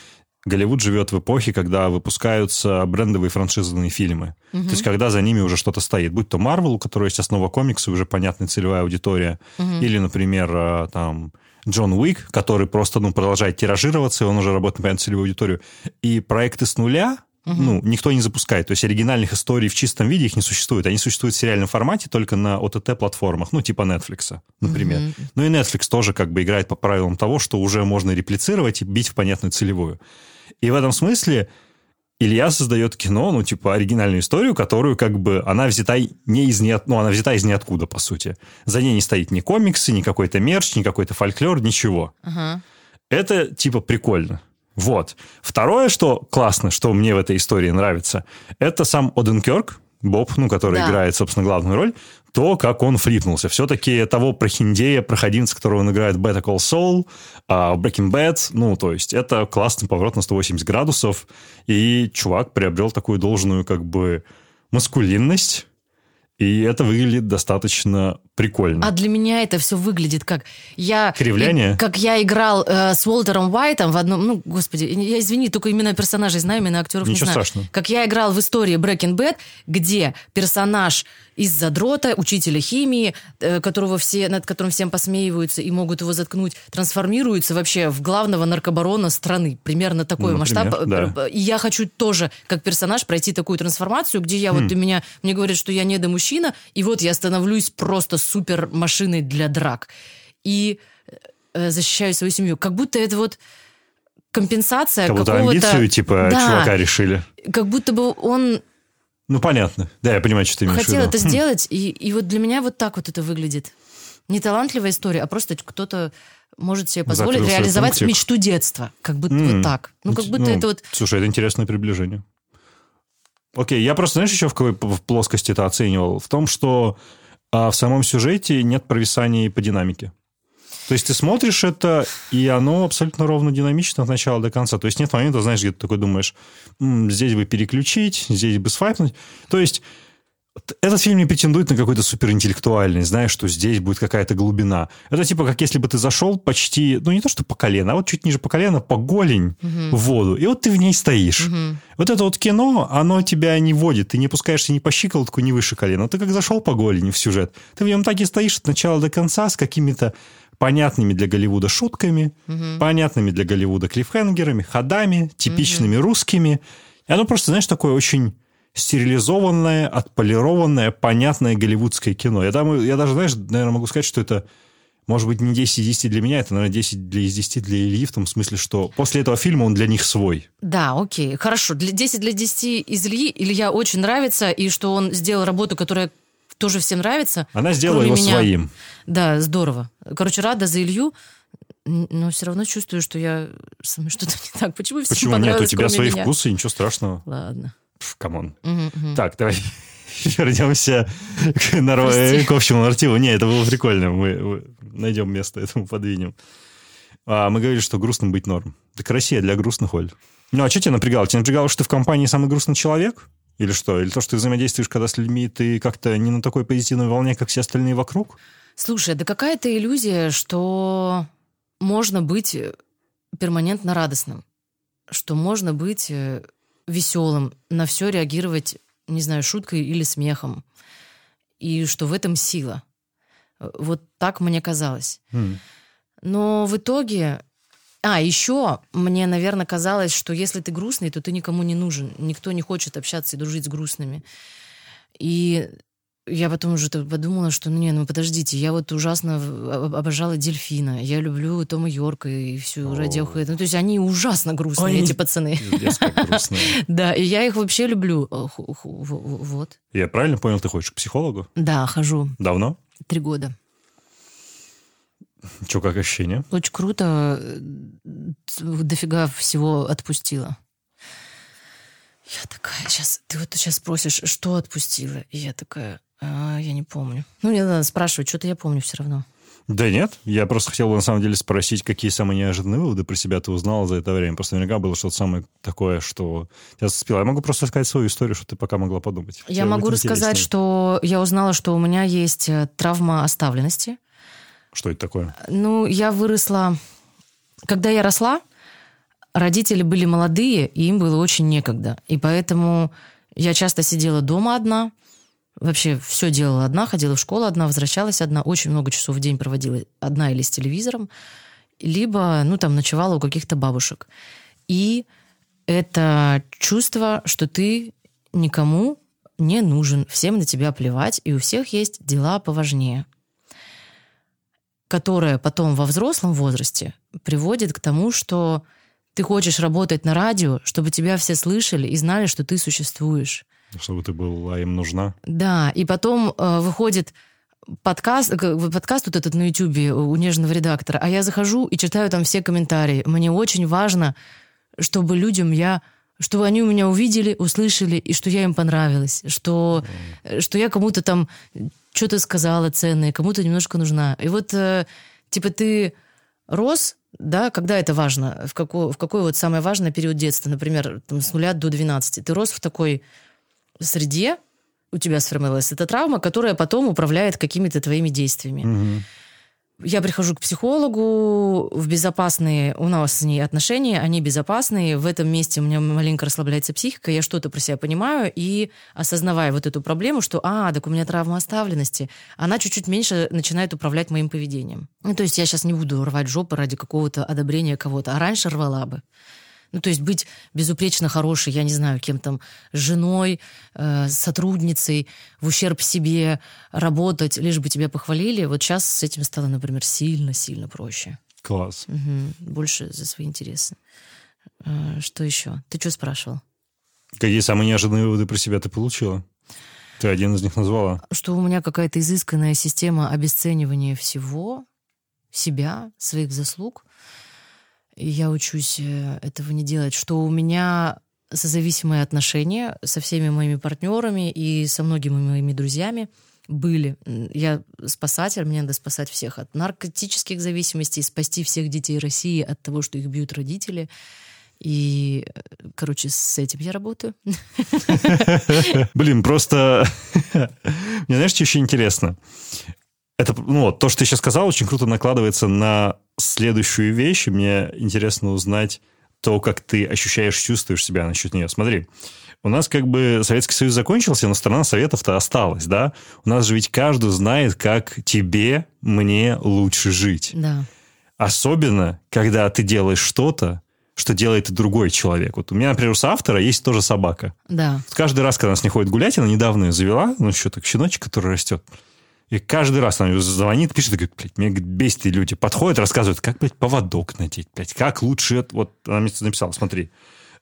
Голливуд живет в эпохе, когда выпускаются брендовые франшизные фильмы. То есть, когда за ними уже что-то стоит. Будь то Marvel, у которой есть основа комикса, уже понятная целевая аудитория. Или, например, э, там... Джон Уик, который просто ну, продолжает тиражироваться, и он уже работает на понятную целевую аудиторию. И проекты с нуля ну, никто не запускает. То есть оригинальных историй в чистом виде их не существует. Они существуют в сериальном формате только на OTT-платформах, ну, типа Netflix, например. Ну и Netflix тоже как бы играет по правилам того, что уже можно реплицировать и бить в понятную целевую. И в этом смысле Илья создает кино, ну, типа, оригинальную историю, которую, как бы, она взята не из ниот... ну, она взята из ниоткуда, по сути. За ней не стоит ни комиксы, ни какой-то мерч, ни какой-то фольклор, ничего. Ага. Это, типа, прикольно. Вот. Второе, что классно, что мне в этой истории нравится, это сам Оденкерк, Боб, ну, который Да. играет, собственно, главную роль, то, как он флипнулся. Все-таки того прохиндея, проходимца, которого он играет в Better Call Saul, в Breaking Bad, ну, то есть это классный поворот на 180 градусов, и чувак приобрел такую должную, как бы, маскулинность, и это выглядит достаточно прикольно. А для меня это все выглядит как я... Кривляние? и- как я играл э, с Уолтером Уайтом в одном... Ну, господи, я извини, только имена персонажей знаю, имена актеров не Ничего знаю. страшного. Как я играл в истории Breaking Bad, где персонаж из задрота, учителя химии, э, которого все, над которым всем посмеиваются и могут его заткнуть, трансформируется вообще в главного наркобарона страны. Примерно такой Ну, масштаб. например, да. И я хочу тоже, как персонаж, пройти такую трансформацию, где я Хм. вот у меня, мне говорят, что я недомужчина, и вот я становлюсь просто супер машиной для драк. И э, защищаю свою семью. Как будто это вот компенсация Как будто какого-то... амбицию, типа, Да. чувака решили. Как будто бы он Ну, понятно. Да, я понимаю, что ты имеешь в хотел виду. это Хм. сделать, и, и вот для меня вот так вот это выглядит. Не талантливая история, а просто кто-то может себе позволить Закрыл свой реализовать пунктик. мечту детства. Как будто М. вот так. Ну, как будто это вот... Слушай, это интересное приближение. Окей, я просто, знаешь, еще в какой в плоскости это оценивал? В том, что а, в самом сюжете нет провисаний по динамике. То есть ты смотришь это, и оно абсолютно ровно динамично от начала до конца. То есть нет момента, знаешь, где ты такой думаешь, «М, здесь бы переключить, здесь бы свайпнуть. То есть этот фильм не претендует на какой-то суперинтеллектуальность, знаешь, что здесь будет какая-то глубина. Это типа как если бы ты зашел почти, ну не то что по колено, а вот чуть ниже по колено, по голень в воду, и вот ты в ней стоишь. Вот это вот кино, оно тебя не водит, ты не пускаешься ни по щиколотку, ни выше колена. Ты как зашел по голени в сюжет, ты в нем так и стоишь от начала до конца с какими-то понятными для Голливуда шутками, понятными для Голливуда клиффхенгерами, ходами, типичными русскими. И оно просто, знаешь, такое очень стерилизованное, отполированное, понятное голливудское кино. Я, там, я даже, знаешь, наверное, могу сказать, что это, может быть, не 10 из 10 для меня, это, наверное, 10 для, из 10 для Ильи, в том смысле, что после этого фильма он для них свой. Да, окей, хорошо. Для 10 для 10 из Ильи Илья очень нравится, и что он сделал работу, которая тоже всем нравится. Она сделала его меня. своим. Да, здорово. Короче, рада за Илью, но все равно чувствую, что я что-то не так. Почему всем Почему нет? У тебя свои меня? вкусы, ничего страшного. Ладно. Come on. Мгм. Так, давай вернемся к, наро- Прости. к общему нарративу. Не, это было прикольно. Мы, найдем место этому, подвинем. А, мы говорили, что грустным быть норм. Так Россия для грустных, Оль. Ну, а что тебя напрягало? Тебя напрягало, что ты в компании самый грустный человек? Или что? Или то, что ты взаимодействуешь, когда с людьми, ты как-то не на такой позитивной волне, как все остальные вокруг? Слушай, да какая-то иллюзия, что можно быть перманентно радостным, что можно быть э, веселым, на все реагировать, не знаю, шуткой или смехом, и что в этом сила. Вот так мне казалось. М. Но в итоге... А, еще мне, наверное, казалось, что если ты грустный, то ты никому не нужен. Никто не хочет общаться и дружить с грустными. И я потом уже подумала, что ну не, ну подождите, я вот ужасно обожала дельфина, я люблю Тома Йорка и всю. Radiohead. Ну то есть они ужасно грустные, Они- эти пацаны. Да, и я их вообще люблю. Вот. Я правильно понял, ты ходишь к психологу? Да, хожу Давно? три года. Че, как ощущение? Очень круто. э, Дофига всего отпустила. Я такая, сейчас, ты вот сейчас спросишь, что отпустила? И я такая, «А, я не помню. Ну, мне надо спрашивать, что-то я помню все равно. Да нет, я просто хотел бы на самом деле спросить, какие самые неожиданные выводы про себя ты узнала за это время. Просто наверняка было что-то самое такое, что тебя зацепило. Я могу просто сказать свою историю, что ты пока могла подумать. Я Тебе могу рассказать, интереснее. что я узнала, что у меня есть э, травма оставленности. Что это такое? Ну, я выросла... Когда я росла, родители были молодые, и им было очень некогда. И поэтому я часто сидела дома одна, вообще все делала одна, ходила в школу одна, возвращалась одна, очень много часов в день проводила одна или с телевизором, либо, ну, там, ночевала у каких-то бабушек. И это чувство, что ты никому не нужен, всем на тебя плевать, и у всех есть дела поважнее которая потом во взрослом возрасте приводит к тому, что ты хочешь работать на радио, чтобы тебя все слышали и знали, что ты существуешь. Чтобы ты была им нужна? Да, и потом э, выходит подкаст, подкаст вот этот на Ютубе у нежного редактора, а я захожу и читаю там все комментарии. Мне очень важно, чтобы людям я чтобы они у меня увидели, услышали, и что я им понравилась, что, э, что я кому-то там что-то сказала ценное, кому-то немножко нужна. И вот, э, типа, ты рос, да, когда это важно, в какой, в какой вот самый важный период детства, например, там, с нуля до 12, ты рос в такой среде, у тебя сформировалась эта травма, которая потом управляет какими-то твоими действиями. Мгм. Я прихожу к психологу в безопасные, у нас с ней отношения, они безопасные, в этом месте у меня маленько расслабляется психика, я что-то про себя понимаю, и осознавая вот эту проблему, что, а, так у меня травма оставленности, она чуть-чуть меньше начинает управлять моим поведением. Ну, то есть я сейчас не буду рвать жопы ради какого-то одобрения кого-то, а раньше рвала бы. Ну, то есть быть безупречно хорошей, я не знаю, кем там, женой, э, сотрудницей, в ущерб себе, работать, лишь бы тебя похвалили. Вот сейчас с этим стало, например, сильно-сильно проще. Класс. Мгм. Больше за свои интересы. Э, Что еще? Ты что спрашивал? Какие самые неожиданные выводы про себя ты получила? Ты один из них назвала. Что у меня какая-то изысканная система обесценивания всего, себя, своих заслуг. Я учусь э, этого не делать. Что у меня созависимые отношения со всеми моими партнерами и со многими моими друзьями были. Я спасатель, мне надо спасать всех от наркотических зависимостей, спасти всех детей России от того, что их бьют родители. И, э, короче, с этим я работаю. Блин, просто... Мне знаешь, что еще интересно? Это, ну, то, что ты сейчас сказал, очень круто накладывается на следующую вещь. Мне интересно узнать то, как ты ощущаешь, чувствуешь себя насчет нее. Смотри, у нас как бы Советский Союз закончился, но страна Советов-то осталась, да? У нас же ведь каждый знает, как тебе, мне лучше жить. Да. Особенно, когда ты делаешь что-то, что делает и другой человек. Вот у меня, например, у соавтора есть тоже собака. Да. Вот каждый раз, когда она с ней ходит гулять, она недавно ее завела, ну, еще так щеночек, который растет. И каждый раз она звонит, пишет, и говорит, блядь, говорит, бесит, люди подходят, рассказывают, как, блядь, поводок надеть, блядь, как лучше... Вот она мне написала, смотри,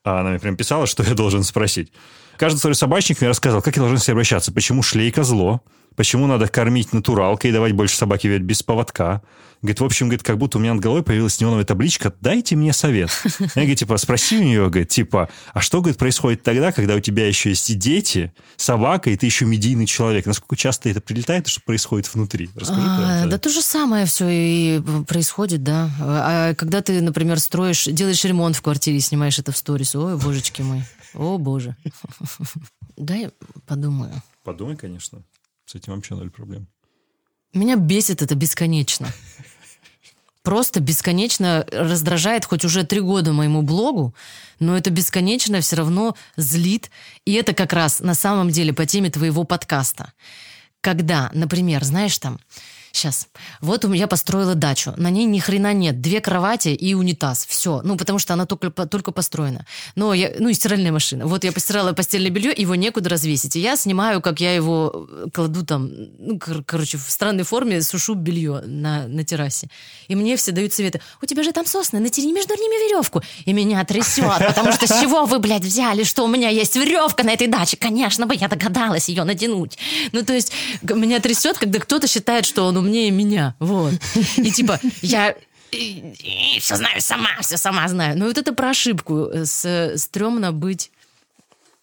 А она мне прям писала, что я должен спросить. Каждый свой собачник мне рассказывал, как я должен с ней обращаться, почему шлейка зло, почему надо кормить натуралкой и давать больше собаке ведь без поводка. Говорит, в общем, говорит, как будто у меня над головой появилась неоновая табличка «Дайте мне совет». Я, говорит, типа, спроси у нее, говорит, типа, а что, говорит, происходит тогда, когда у тебя еще есть и дети, собака, и ты еще медийный человек? Насколько часто это прилетает и что происходит внутри? Расскажи про А, это. да то же самое все и происходит, да. А когда ты, например, строишь, делаешь ремонт в квартире, снимаешь это в сторис, ой, божечки мой, о боже. Дай подумаю. Подумай, конечно. С этим вообще ноль проблем. Меня бесит это бесконечно. просто бесконечно раздражает хоть уже три года моему блогу, но это бесконечно все равно злит. И это как раз на самом деле по теме твоего подкаста. Когда, например, знаешь там, Сейчас. Вот у меня построила дачу. На ней ни хрена нет. Две кровати и унитаз. Все. Ну, потому что она только, только построена. Но я, ну, и стиральная машина. Вот я постирала постельное белье, его некуда развесить. И я снимаю, как я его э, кладу там, ну, кор- короче, в странной форме сушу белье на, на террасе. И мне все дают советы. У тебя же там сосны, натяни между ними веревку. И меня трясет, потому что с чего вы, блядь, взяли, что у меня есть веревка на этой даче? Конечно бы я догадалась ее натянуть. Ну, то есть, меня трясет, когда кто-то считает, что он умнее меня. Вот. И типа, я все знаю сама, все сама знаю. Ну, вот это про ошибку. С, стрёмно быть...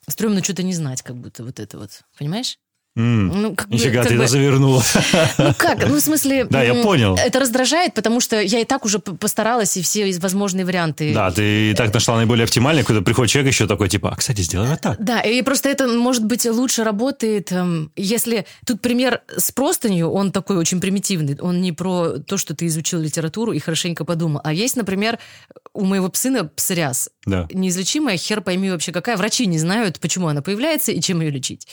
Стрёмно что-то не знать, как будто вот это вот. Понимаешь? Mm. Ну, как Нифига, бы, ты бы... это завернула. Ну как, ну в смысле... Да, я понял. Это раздражает, потому что я и так уже постаралась, и все возможные варианты... Да, ты и так нашла наиболее оптимальный, когда приходит человек еще такой, типа, а, кстати, сделай вот так. Да, и просто это, может быть, лучше работает, эм, если... Тут пример с простынью, он такой очень примитивный, он не про то, что ты изучил литературу и хорошенько подумал, а есть, например, у моего сына псориаз. Да. Неизлечимая, хер пойми вообще какая. Врачи не знают, почему она появляется и чем ее лечить.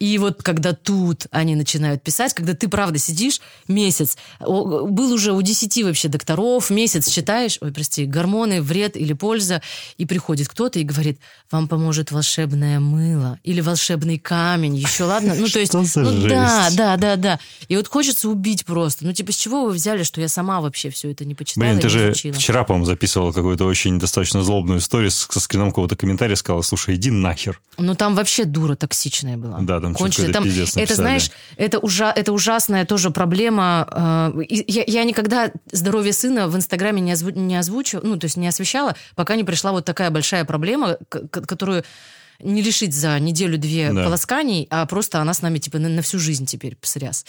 И вот когда тут они начинают писать, когда ты, правда, сидишь месяц, был уже у 10 вообще докторов, месяц читаешь, ой, прости, гормоны, вред или польза, и приходит кто-то и говорит, вам поможет волшебное мыло или волшебный камень, еще ладно? Ну, то есть, ну да, да, да, да. И вот хочется убить просто. Ну, типа, с чего вы взяли, что я сама вообще все это не почитала Блин, ты же вчера, по-моему, записывала какую-то очень достаточно злобную историю со скрином какого-то комментария, сказала, слушай, иди нахер. Ну, там вообще дура токсичная была. Да, там кончили. Там, это, знаешь, это, ужа, это ужасная тоже проблема. Э, я, я никогда здоровье сына в Инстаграме не, озву, не озвучивала, ну, то есть не освещала, пока не пришла вот такая большая проблема, которую не решить за неделю-две да. полосканий, а просто она с нами типа на, на всю жизнь теперь псоряз.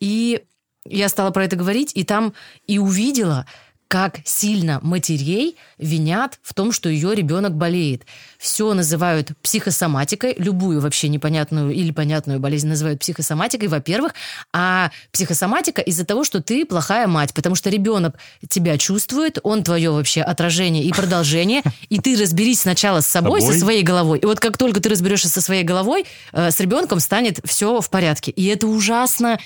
И я стала про это говорить, и там и увидела, как сильно матерей винят в том, что ее ребенок болеет. Все называют психосоматикой, любую вообще непонятную или понятную болезнь называют психосоматикой, во-первых, а психосоматика из-за того, что ты плохая мать, потому что ребенок тебя чувствует, он твое вообще отражение и продолжение, и ты разберись сначала с собой, со своей головой. И вот как только ты разберешься со своей головой, э, с ребенком станет все в порядке. И это ужасно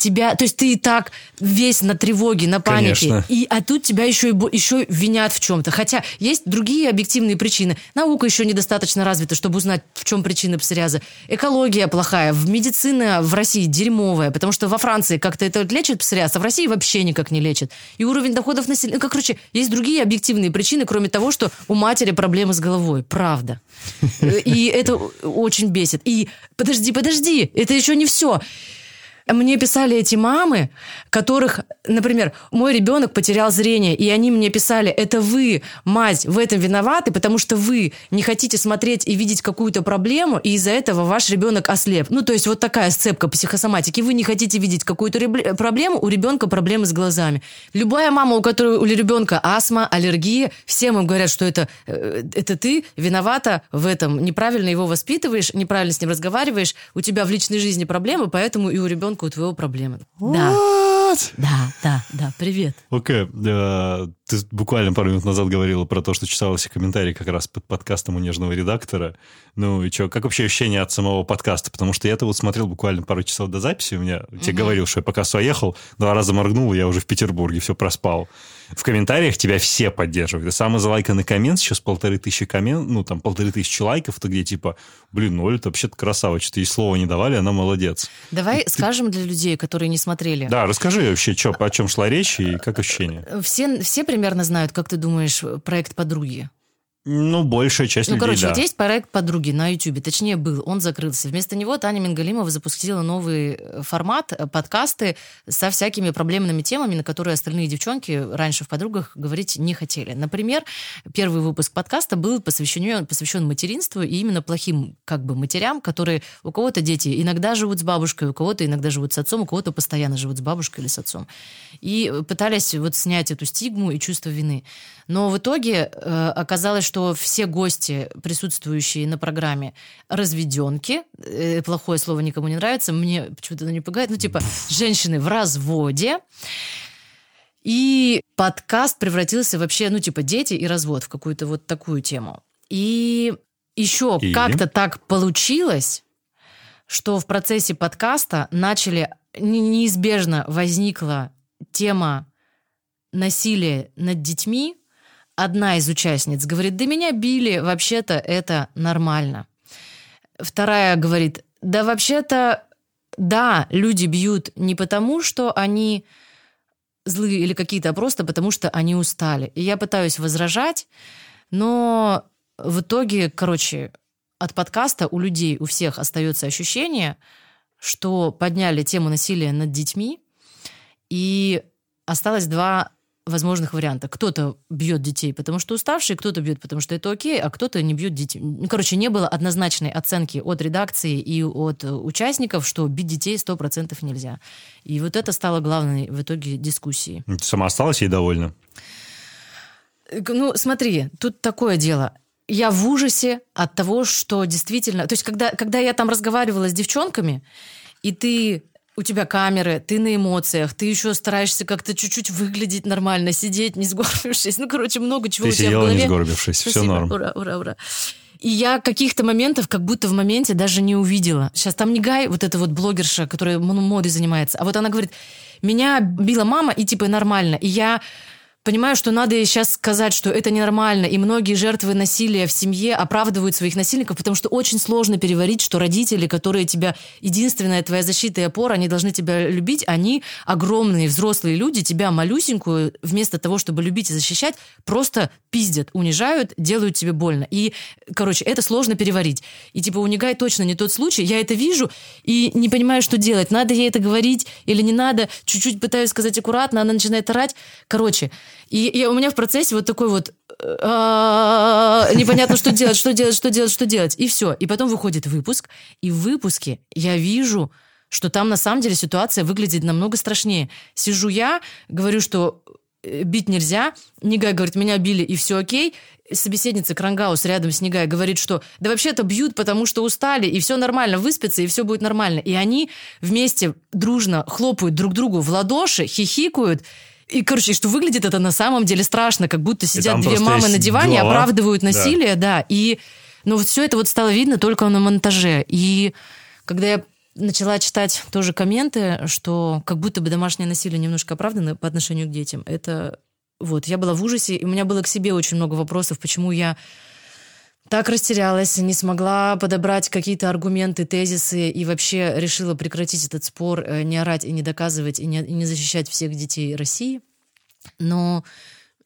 тебя, то есть ты и так весь на тревоге, на панике, Конечно. и а тут тебя еще и еще винят в чем-то. Хотя есть другие объективные причины. Наука еще недостаточно развита, чтобы узнать, в чем причина псориаза. Экология плохая, в медицина в России дерьмовая, потому что во Франции как-то это лечат псориаз, а в России вообще никак не лечат. И уровень доходов населения, ну, короче, есть другие объективные причины, кроме того, что у матери проблемы с головой. Правда. И это очень бесит. И подожди, подожди, это еще не все. Мне писали эти мамы, которых, например, мой ребенок потерял зрение, и они мне писали, это вы, мать, в этом виноваты, потому что вы не хотите смотреть и видеть какую-то проблему, и из-за этого ваш ребенок ослеп. Ну, то есть вот такая сцепка психосоматики. Вы не хотите видеть какую-то проблему, у ребенка проблемы с глазами. Любая мама, у которой у ребенка астма, аллергия, всем им говорят, что это, э, это ты виновата в этом. Неправильно его воспитываешь, неправильно с ним разговариваешь, у тебя в личной жизни проблемы, поэтому и у ребенка ребенка у твоего проблемы. Да. Да, да, да, привет. Окей, okay. uh, э, ты буквально пару минут назад говорила про то, что читала все комментарии как раз под подкастом у нежного редактора. Ну и что, как вообще ощущение от самого подкаста? Потому что я-то вот смотрел буквально пару часов до записи, у меня, тебе говорил, что я пока ехал, два раза моргнул, я уже в Петербурге, все проспал в комментариях тебя все поддерживают. И самый залайканный коммент сейчас полторы тысячи коммент, ну, там, полторы тысячи лайков, то где типа, блин, ну, это вообще-то красава, что ей слова не давали, она молодец. Давай Ты... скажем для людей, которые не смотрели. Да, расскажи вообще, что, о чем шла речь и как ощущение. Все, все примерно знают, как ты думаешь, проект «Подруги». Ну, большая часть ну, людей, короче, да. вот есть проект «Подруги» на YouTube. Точнее, был. Он закрылся. Вместо него Таня Мингалимова запустила новый э, формат, э, подкасты со всякими проблемными темами, на которые остальные девчонки раньше в «Подругах» говорить не хотели. Например, первый выпуск подкаста был посвящен, посвящен материнству и именно плохим как бы матерям, которые у кого-то дети иногда живут с бабушкой, у кого-то иногда живут с отцом, у кого-то постоянно живут с бабушкой или с отцом. И пытались вот снять эту стигму и чувство вины. Но в итоге э, оказалось, что все гости, присутствующие на программе, разведенки. Э, плохое слово никому не нравится, мне почему-то оно не пугает. Ну, типа, женщины в разводе. И подкаст превратился вообще, ну, типа, дети и развод в какую-то вот такую тему. И еще И? как-то так получилось, что в процессе подкаста начали не- неизбежно возникла тема насилия над детьми. Одна из участниц говорит, да меня били, вообще-то это нормально. Вторая говорит, да вообще-то, да, люди бьют не потому, что они злые или какие-то, а просто потому, что они устали. И я пытаюсь возражать, но в итоге, короче, от подкаста у людей, у всех остается ощущение, что подняли тему насилия над детьми, и осталось два возможных варианта. Кто-то бьет детей, потому что уставший, кто-то бьет, потому что это окей, а кто-то не бьет детей. Ну, Короче, не было однозначной оценки от редакции и от э, участников, что бить детей 100% нельзя. И вот это стало главной в итоге дискуссии. Ты сама осталась ей довольна? Э, Ну, смотри, тут такое дело. Я в ужасе от того, что действительно... То есть, когда, когда я там разговаривала с девчонками, и ты... У тебя камеры, ты на эмоциях, ты еще стараешься как-то чуть-чуть выглядеть нормально, сидеть, не сгорбившись. Ну, короче, много чего Ты у тебя в сидела, не голове. сгорбившись, все Спасибо. норм. Ура, ура, ура. И я каких-то моментов как будто в моменте даже не увидела. Сейчас там не Гай, вот эта вот блогерша, которая модой занимается, а вот она говорит, меня била мама, и типа нормально. И я понимаю, что надо ей сейчас сказать, что это ненормально, и многие жертвы насилия в семье оправдывают своих насильников, потому что очень сложно переварить, что родители, которые тебя, единственная твоя защита и опора, они должны тебя любить, они огромные взрослые люди, тебя малюсенькую, вместо того, чтобы любить и защищать, просто пиздят, унижают, делают тебе больно. И, короче, это сложно переварить. И типа у Нигай точно не тот случай, я это вижу и не понимаю, что делать. Надо ей это говорить или не надо. Чуть-чуть пытаюсь сказать аккуратно, она начинает орать. Короче, и, я- у меня в процессе вот такой вот непонятно, что делать, что делать, что делать, что делать. И все. И потом выходит выпуск, и в выпуске я вижу, что там на самом деле ситуация выглядит намного страшнее. Сижу я, говорю, что бить нельзя. Нигай говорит, меня били, и все окей. Собеседница Крангаус рядом с Нигай говорит, что да вообще-то бьют, потому что устали, и все нормально, выспятся, и все будет нормально. И они вместе дружно хлопают друг другу в ладоши, хихикают. И, короче, что выглядит это на самом деле страшно, как будто сидят две мамы на диване, голова. оправдывают Да. насилие, да. И, ну, вот все это вот стало видно только на монтаже. И когда я начала читать тоже комменты, что как будто бы домашнее насилие немножко оправдано по отношению к детям, это вот, я была в ужасе, и у меня было к себе очень много вопросов, почему я так растерялась, не смогла подобрать какие-то аргументы, тезисы и вообще решила прекратить этот спор, э, не орать и не доказывать, и не, и не защищать всех детей России. Но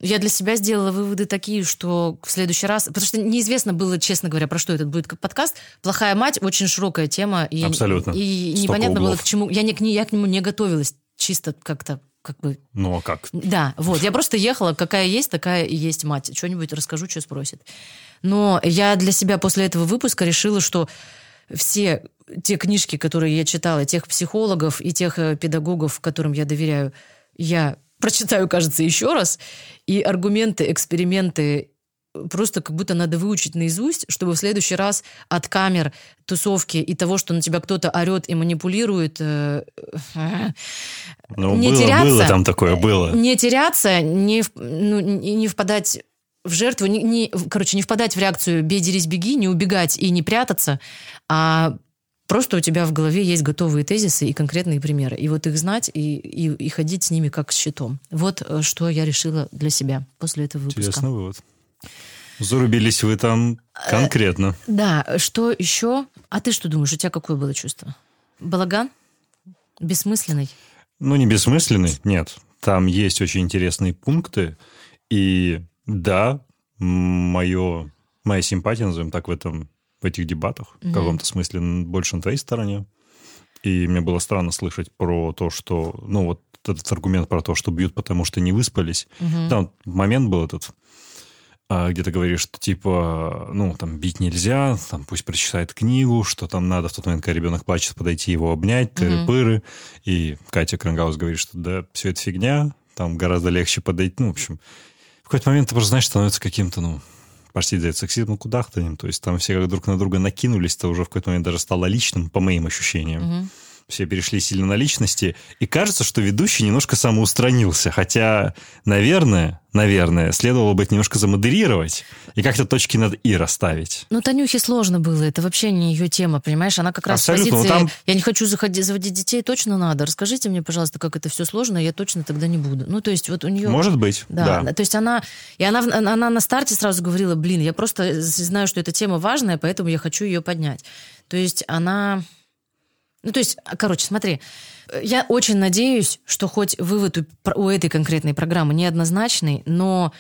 я для себя сделала выводы такие, что в следующий раз... Потому что неизвестно было, честно говоря, про что этот будет как подкаст. «Плохая мать» — очень широкая тема. И, Абсолютно. И Столько непонятно было, углов. к чему... Я, не, к ней- я к нему не готовилась чисто как-то как бы Ну, а как? да, вот. Я просто ехала, какая есть, такая и есть мать. Что-нибудь расскажу, что спросит. Но я для себя после этого выпуска решила, что все те книжки, которые я читала, тех психологов и тех э, педагогов, которым я доверяю, я прочитаю, кажется, еще раз. И аргументы, эксперименты просто как будто надо выучить наизусть, чтобы в следующий раз от камер, тусовки и того, что на тебя кто-то орет и манипулирует, э, Ну, Не было, теряться. было там такое, было. не теряться, не, ну, не впадать в жертву, не, не- короче, не впадать в реакцию «бей, дерись, беги», не убегать и не прятаться, а просто у тебя в голове есть готовые тезисы и конкретные примеры. И вот их знать и, и, и ходить с ними как с щитом. Вот э, что я решила для себя после этого выпуска. Интересный вывод. Зарубились вы там конкретно. Да, что еще? А ты что думаешь, у тебя какое было чувство? Балаган? Бессмысленный? Ну, не бессмысленный, нет. Там есть очень интересные пункты. И да, мое, моя симпатия, назовем так, в, этом, в этих дебатах в каком-то смысле больше на твоей стороне. И мне было странно слышать про то, что... Ну, вот этот аргумент про то, что бьют, потому что не выспались. Там момент был этот, а, где ты говоришь, что типа, ну, там, бить нельзя, там, пусть прочитает книгу, что там надо в тот момент, когда ребенок плачет, подойти его обнять, тыры-пыры. И Катя Крангаус говорит, что да, все это фигня, там гораздо легче подойти. Ну, в общем, в какой-то момент ты просто, знаешь, становится каким-то, ну, почти за сексизм кудахтанем. То есть там все как друг на друга накинулись, это уже в какой-то момент даже стало личным, по моим ощущениям. Все перешли сильно на личности, и кажется, что ведущий немножко самоустранился, хотя, наверное, наверное, следовало бы это немножко замодерировать и как-то точки над «и» расставить. Ну, Танюхе сложно было, это вообще не ее тема, понимаешь? Она как раз Абсолютно, в позиции ну, там- «я не хочу заходить, заводить детей, точно надо, расскажите мне, пожалуйста, как это все сложно, я точно тогда не буду». Ну, то есть вот у нее... Может быть, Да, да. то есть она, и она, она на старте сразу говорила, блин, я просто знаю, что эта тема важная, поэтому я хочу ее поднять. То есть она, ну то есть, короче, смотри, я очень надеюсь, что хоть вывод у, у этой конкретной программы неоднозначный, но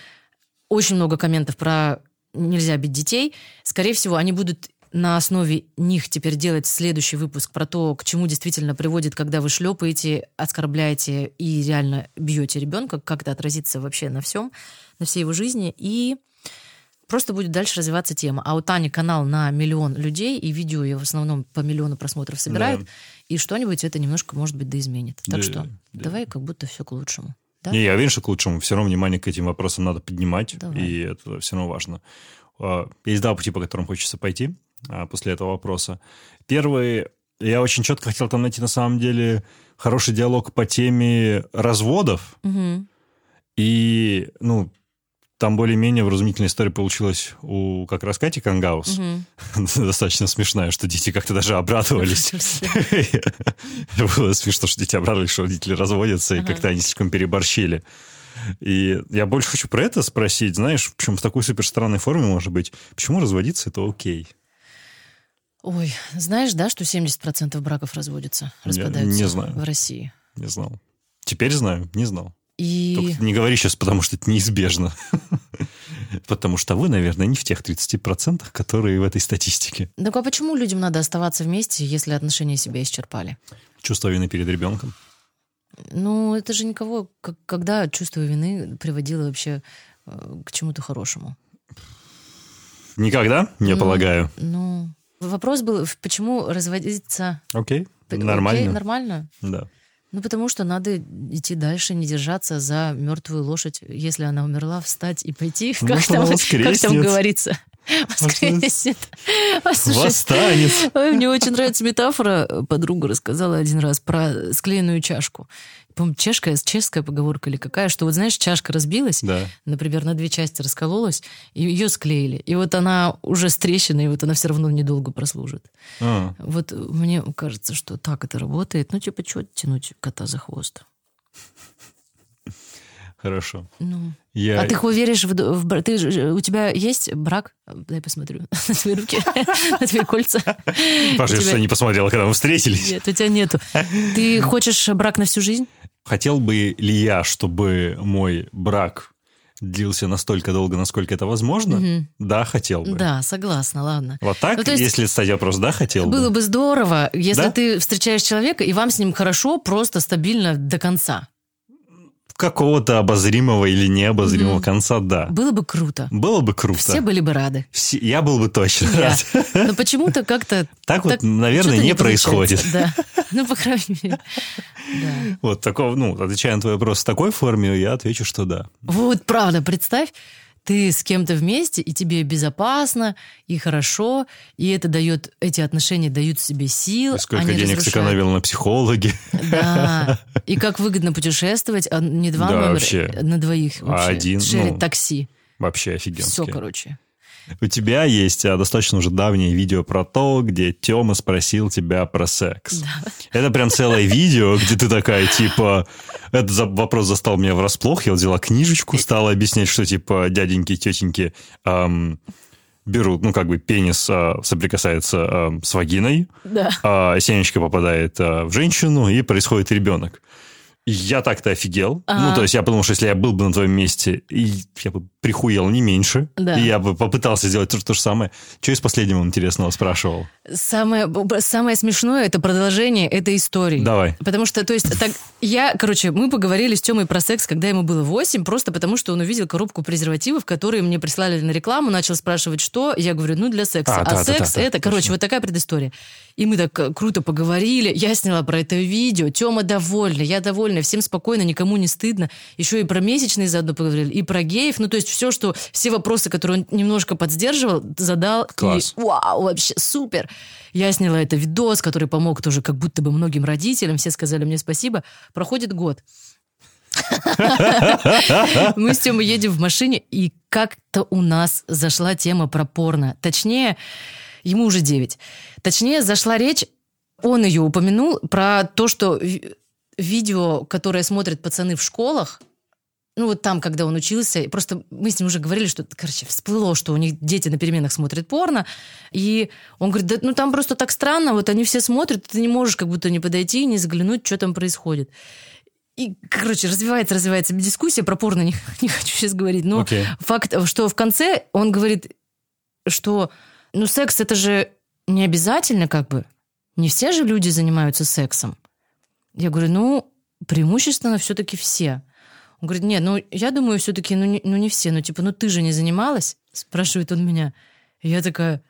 очень много комментов про нельзя бить детей. Скорее всего, они будут на основе них теперь делать следующий выпуск про то, к чему действительно приводит, когда вы шлепаете, оскорбляете и реально бьете ребенка, как это отразится вообще на всем, на всей его жизни. И просто будет дальше развиваться тема. А у Тани канал на миллион людей, и видео ее в основном по миллиону просмотров собирает, Да. и что-нибудь это немножко, может быть, доизменит. Так Да, что да. давай как будто все к лучшему. Да? Не, я уверен, что к лучшему. Все равно внимание к этим вопросам надо поднимать, Давай. и это все равно важно. А, Есть два пути, по которым хочется пойти а, после этого вопроса. Первый, я очень четко хотел там найти на самом деле хороший диалог по теме разводов, Мгм. и, ну, там более-менее вразумительная история получилась у как раз Кати Кангаус. Мгм. Достаточно смешная, что дети как-то даже обрадовались. Было смешно, что дети обрадовались, что родители разводятся, и как-то они слишком переборщили. И я больше хочу про это спросить, знаешь, причем в такой супер странной форме, может быть, почему разводиться это окей? Ой, знаешь, да, что 70% браков разводятся, распадаются не знаю. в России? Не знал. Теперь знаю, не знал. И Только не говори сейчас, потому что это неизбежно. Потому что вы, наверное, не в тех 30%, которые в этой статистике. Ну а почему людям надо оставаться вместе, если отношения себя исчерпали? Чувство вины перед ребенком. Ну, это же никого, когда чувство вины приводило вообще э, к чему-то хорошему. Никогда, я Ну, полагаю. Ну, вопрос был, почему разводиться... Окей, нормально. окей, нормально? Да. Ну, потому что надо идти дальше, не держаться за мертвую лошадь. Если она умерла, встать и пойти. Ну, Как, там, как там говорится? Воскреснет. Восстанет. Мне очень нравится метафора. Подруга рассказала один раз про склеенную чашку. По-моему, чешская, чешская поговорка или какая, что вот знаешь, чашка разбилась, Да. например, на две части раскололась, и ее склеили. И вот она уже с трещиной, и вот она все равно недолго прослужит. А, Вот мне кажется, что так это работает. Ну, типа, что тянуть кота за хвост? хорошо. Ну. Я... А ты веришь в, в ты, у тебя есть брак? Дай посмотрю на твои руки, на твои кольца. Паша, я что, не посмотрела, когда мы встретились? Нет, у тебя нету. Ты хочешь брак на всю жизнь? Хотел бы ли я, чтобы мой брак длился настолько долго, насколько это возможно? Да, хотел бы. Да, согласна, ладно. Вот так, Ну, то есть если стать вопрос, да, хотел Было бы. бы здорово, если Да? ты встречаешь человека, и вам с ним хорошо, просто стабильно до конца. Какого-то обозримого или необозримого Мгм. конца, да. Было бы круто. Было бы круто. Все были бы рады. Все- Я был бы точно Я. рад. Но почему-то как-то... Так вот, так наверное, что-то не происходит. Да. Ну, по крайней мере. Да. Вот такого, ну, отвечая на твой вопрос в такой форме, я отвечу, что да. Вот правда, представь, ты с кем-то вместе, и тебе безопасно, и хорошо, и это дает, эти отношения дают себе сил. И сколько они денег разрушают. сэкономил на психологе. Да. И как выгодно путешествовать, а не два Да, номера, вообще. на двоих вообще. один, Шерить ну, такси. Вообще Все, офигенски. короче. У тебя есть а, достаточно уже давнее видео про то, где Тёма спросил тебя про секс. Это прям целое видео, где ты такая, типа... Этот вопрос застал меня врасплох. Я взяла книжечку, стала объяснять, что, типа, дяденьки, тетеньки ам, берут, ну, как бы пенис а, соприкасается ам, с вагиной, Да. а семечко попадает а, в женщину, и происходит ребенок. Я так-то офигел. Ага. Ну, то есть я подумал, что если я был бы на твоем месте, я бы прихуел не меньше, Да. и я бы попытался сделать то, то же самое. Что из последнего интересного спрашивал? Самое, самое смешное это продолжение этой истории. Давай. Потому что, то есть, так, я, короче, мы поговорили с Тёмой про секс, когда ему было 8, просто потому что он увидел коробку презервативов, которые мне прислали на рекламу, начал спрашивать, что. Я говорю, ну, для секса. А, А, да, да, секс да, да, это, короче, точно. вот такая предыстория. И мы так э, круто поговорили, я сняла про это видео, Тёма довольна, я довольна, всем спокойно, никому не стыдно. Еще и про месячные заодно поговорили, и про геев, ну, то есть все, что, все вопросы, которые он немножко подсдерживал, задал. Класс. И вау, вообще супер. Я сняла это видос, который помог тоже как будто бы многим родителям. Все сказали мне спасибо. Проходит год. Мы с Тёмой едем в машине, и как-то у нас зашла тема про порно. Точнее, ему уже 9. Точнее, зашла речь, он ее упомянул, про то, что видео, которое смотрят пацаны в школах, ну вот там, когда он учился, просто мы с ним уже говорили, что, короче, всплыло, что у них дети на переменах смотрят порно, и он говорит, да, ну там просто так странно, вот они все смотрят, ты не можешь как будто не подойти, не заглянуть, что там происходит. И, короче, развивается, развивается дискуссия про порно, не, не хочу сейчас говорить, но Окей. факт, что в конце он говорит, что, ну, секс это же не обязательно, как бы, не все же люди занимаются сексом. Я говорю, ну, преимущественно все-таки все. Он говорит, нет, ну, я думаю, все-таки, ну не, ну, не все. Ну, типа, ну, ты же не занималась? Спрашивает он меня. И я такая,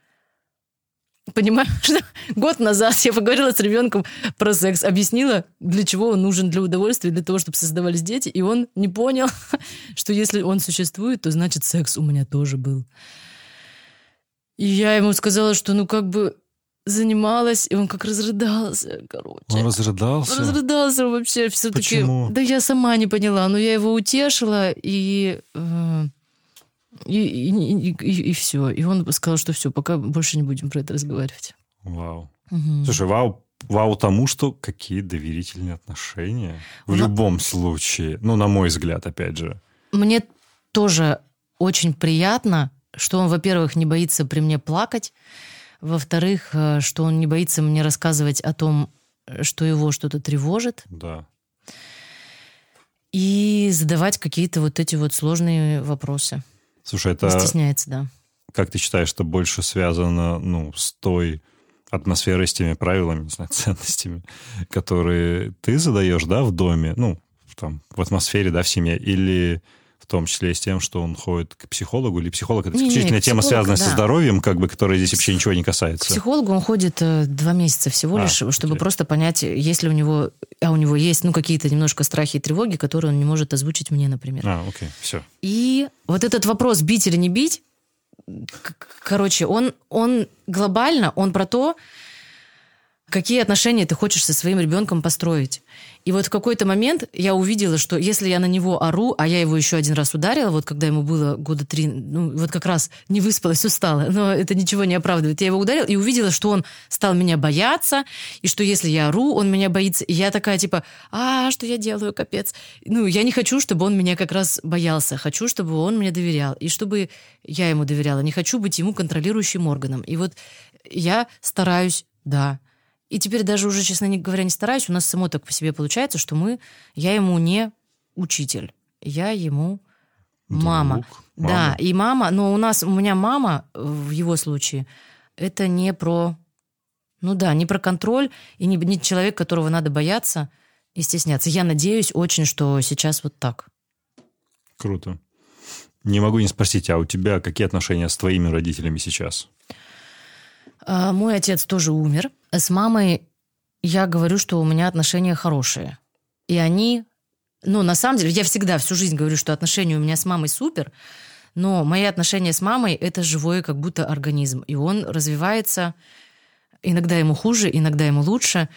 понимаю, что год назад я поговорила с ребенком про секс, объяснила, для чего он нужен для удовольствия, для того, чтобы создавались дети, и он не понял, что если он существует, то значит секс у меня тоже был. И я ему сказала, что ну как бы занималась, и он как разрыдался, короче. Он разрыдался? Разрыдался вообще все-таки. Почему? Да я сама не поняла, но я его утешила, и... э, и, и, и, и, все. И он сказал, что все, пока больше не будем про это разговаривать. Вау. Мгм. Слушай, вау, вау тому, что какие доверительные отношения. В Ну- любом случае. Ну, на мой взгляд, опять же. Мне тоже очень приятно, что он, во-первых, не боится при мне плакать, во-вторых, э, что он не боится мне рассказывать о том, что его что-то тревожит, Да. и задавать какие-то вот эти вот сложные вопросы. Слушай, это, стесняется, да. как ты считаешь, это больше связано, ну, с той атмосферой, с теми правилами, не знаю, ценностями, которые ты задаешь, да, в доме, ну, там, в атмосфере, да, в семье, или в том числе и с тем, что он ходит к психологу, или психолог это исключительно тема, связанная со да. здоровьем, как бы, которая здесь вообще ничего не К касается. психологу он ходит э, два месяца всего А, лишь, чтобы окей. просто понять, есть ли у него, а у него есть, ну, какие-то немножко страхи и тревоги, которые он не может озвучить мне, например. А, окей, все. И вот этот вопрос, бить или не бить, к- короче, он, он глобально, он про то, какие отношения ты хочешь со своим ребенком построить. И вот в какой-то момент я увидела, что если я на него ору, а я его еще один раз ударила, вот когда ему было года три, ну вот как раз не выспалась, устала, но это ничего не оправдывает. Я его ударила и увидела, что он стал меня бояться, и что если я ору, он меня боится. И я такая типа, а, что я делаю, капец. Ну, я не хочу, чтобы он меня как раз боялся. Хочу, чтобы он мне доверял. И чтобы я ему доверяла. Не хочу быть ему контролирующим органом. И вот я стараюсь, да, и теперь даже уже, честно говоря, не стараюсь. У нас само так по себе получается, что мы... Я ему не учитель. Я ему мама. Друг, Да, мама. и мама... Но у нас... У меня мама, в его случае, это не про... Ну да, не про контроль, и не, не человек, которого надо бояться и стесняться. Я надеюсь очень, что сейчас вот так. Круто. Не могу не спросить, а у тебя какие отношения с твоими родителями сейчас? А, Мой отец тоже умер. С мамой я говорю, что у меня отношения хорошие. И они... Ну, на самом деле, я всегда всю жизнь говорю, что отношения у меня с мамой супер, но мои отношения с мамой — это живой как будто организм. И он развивается. Иногда ему хуже, иногда ему лучше.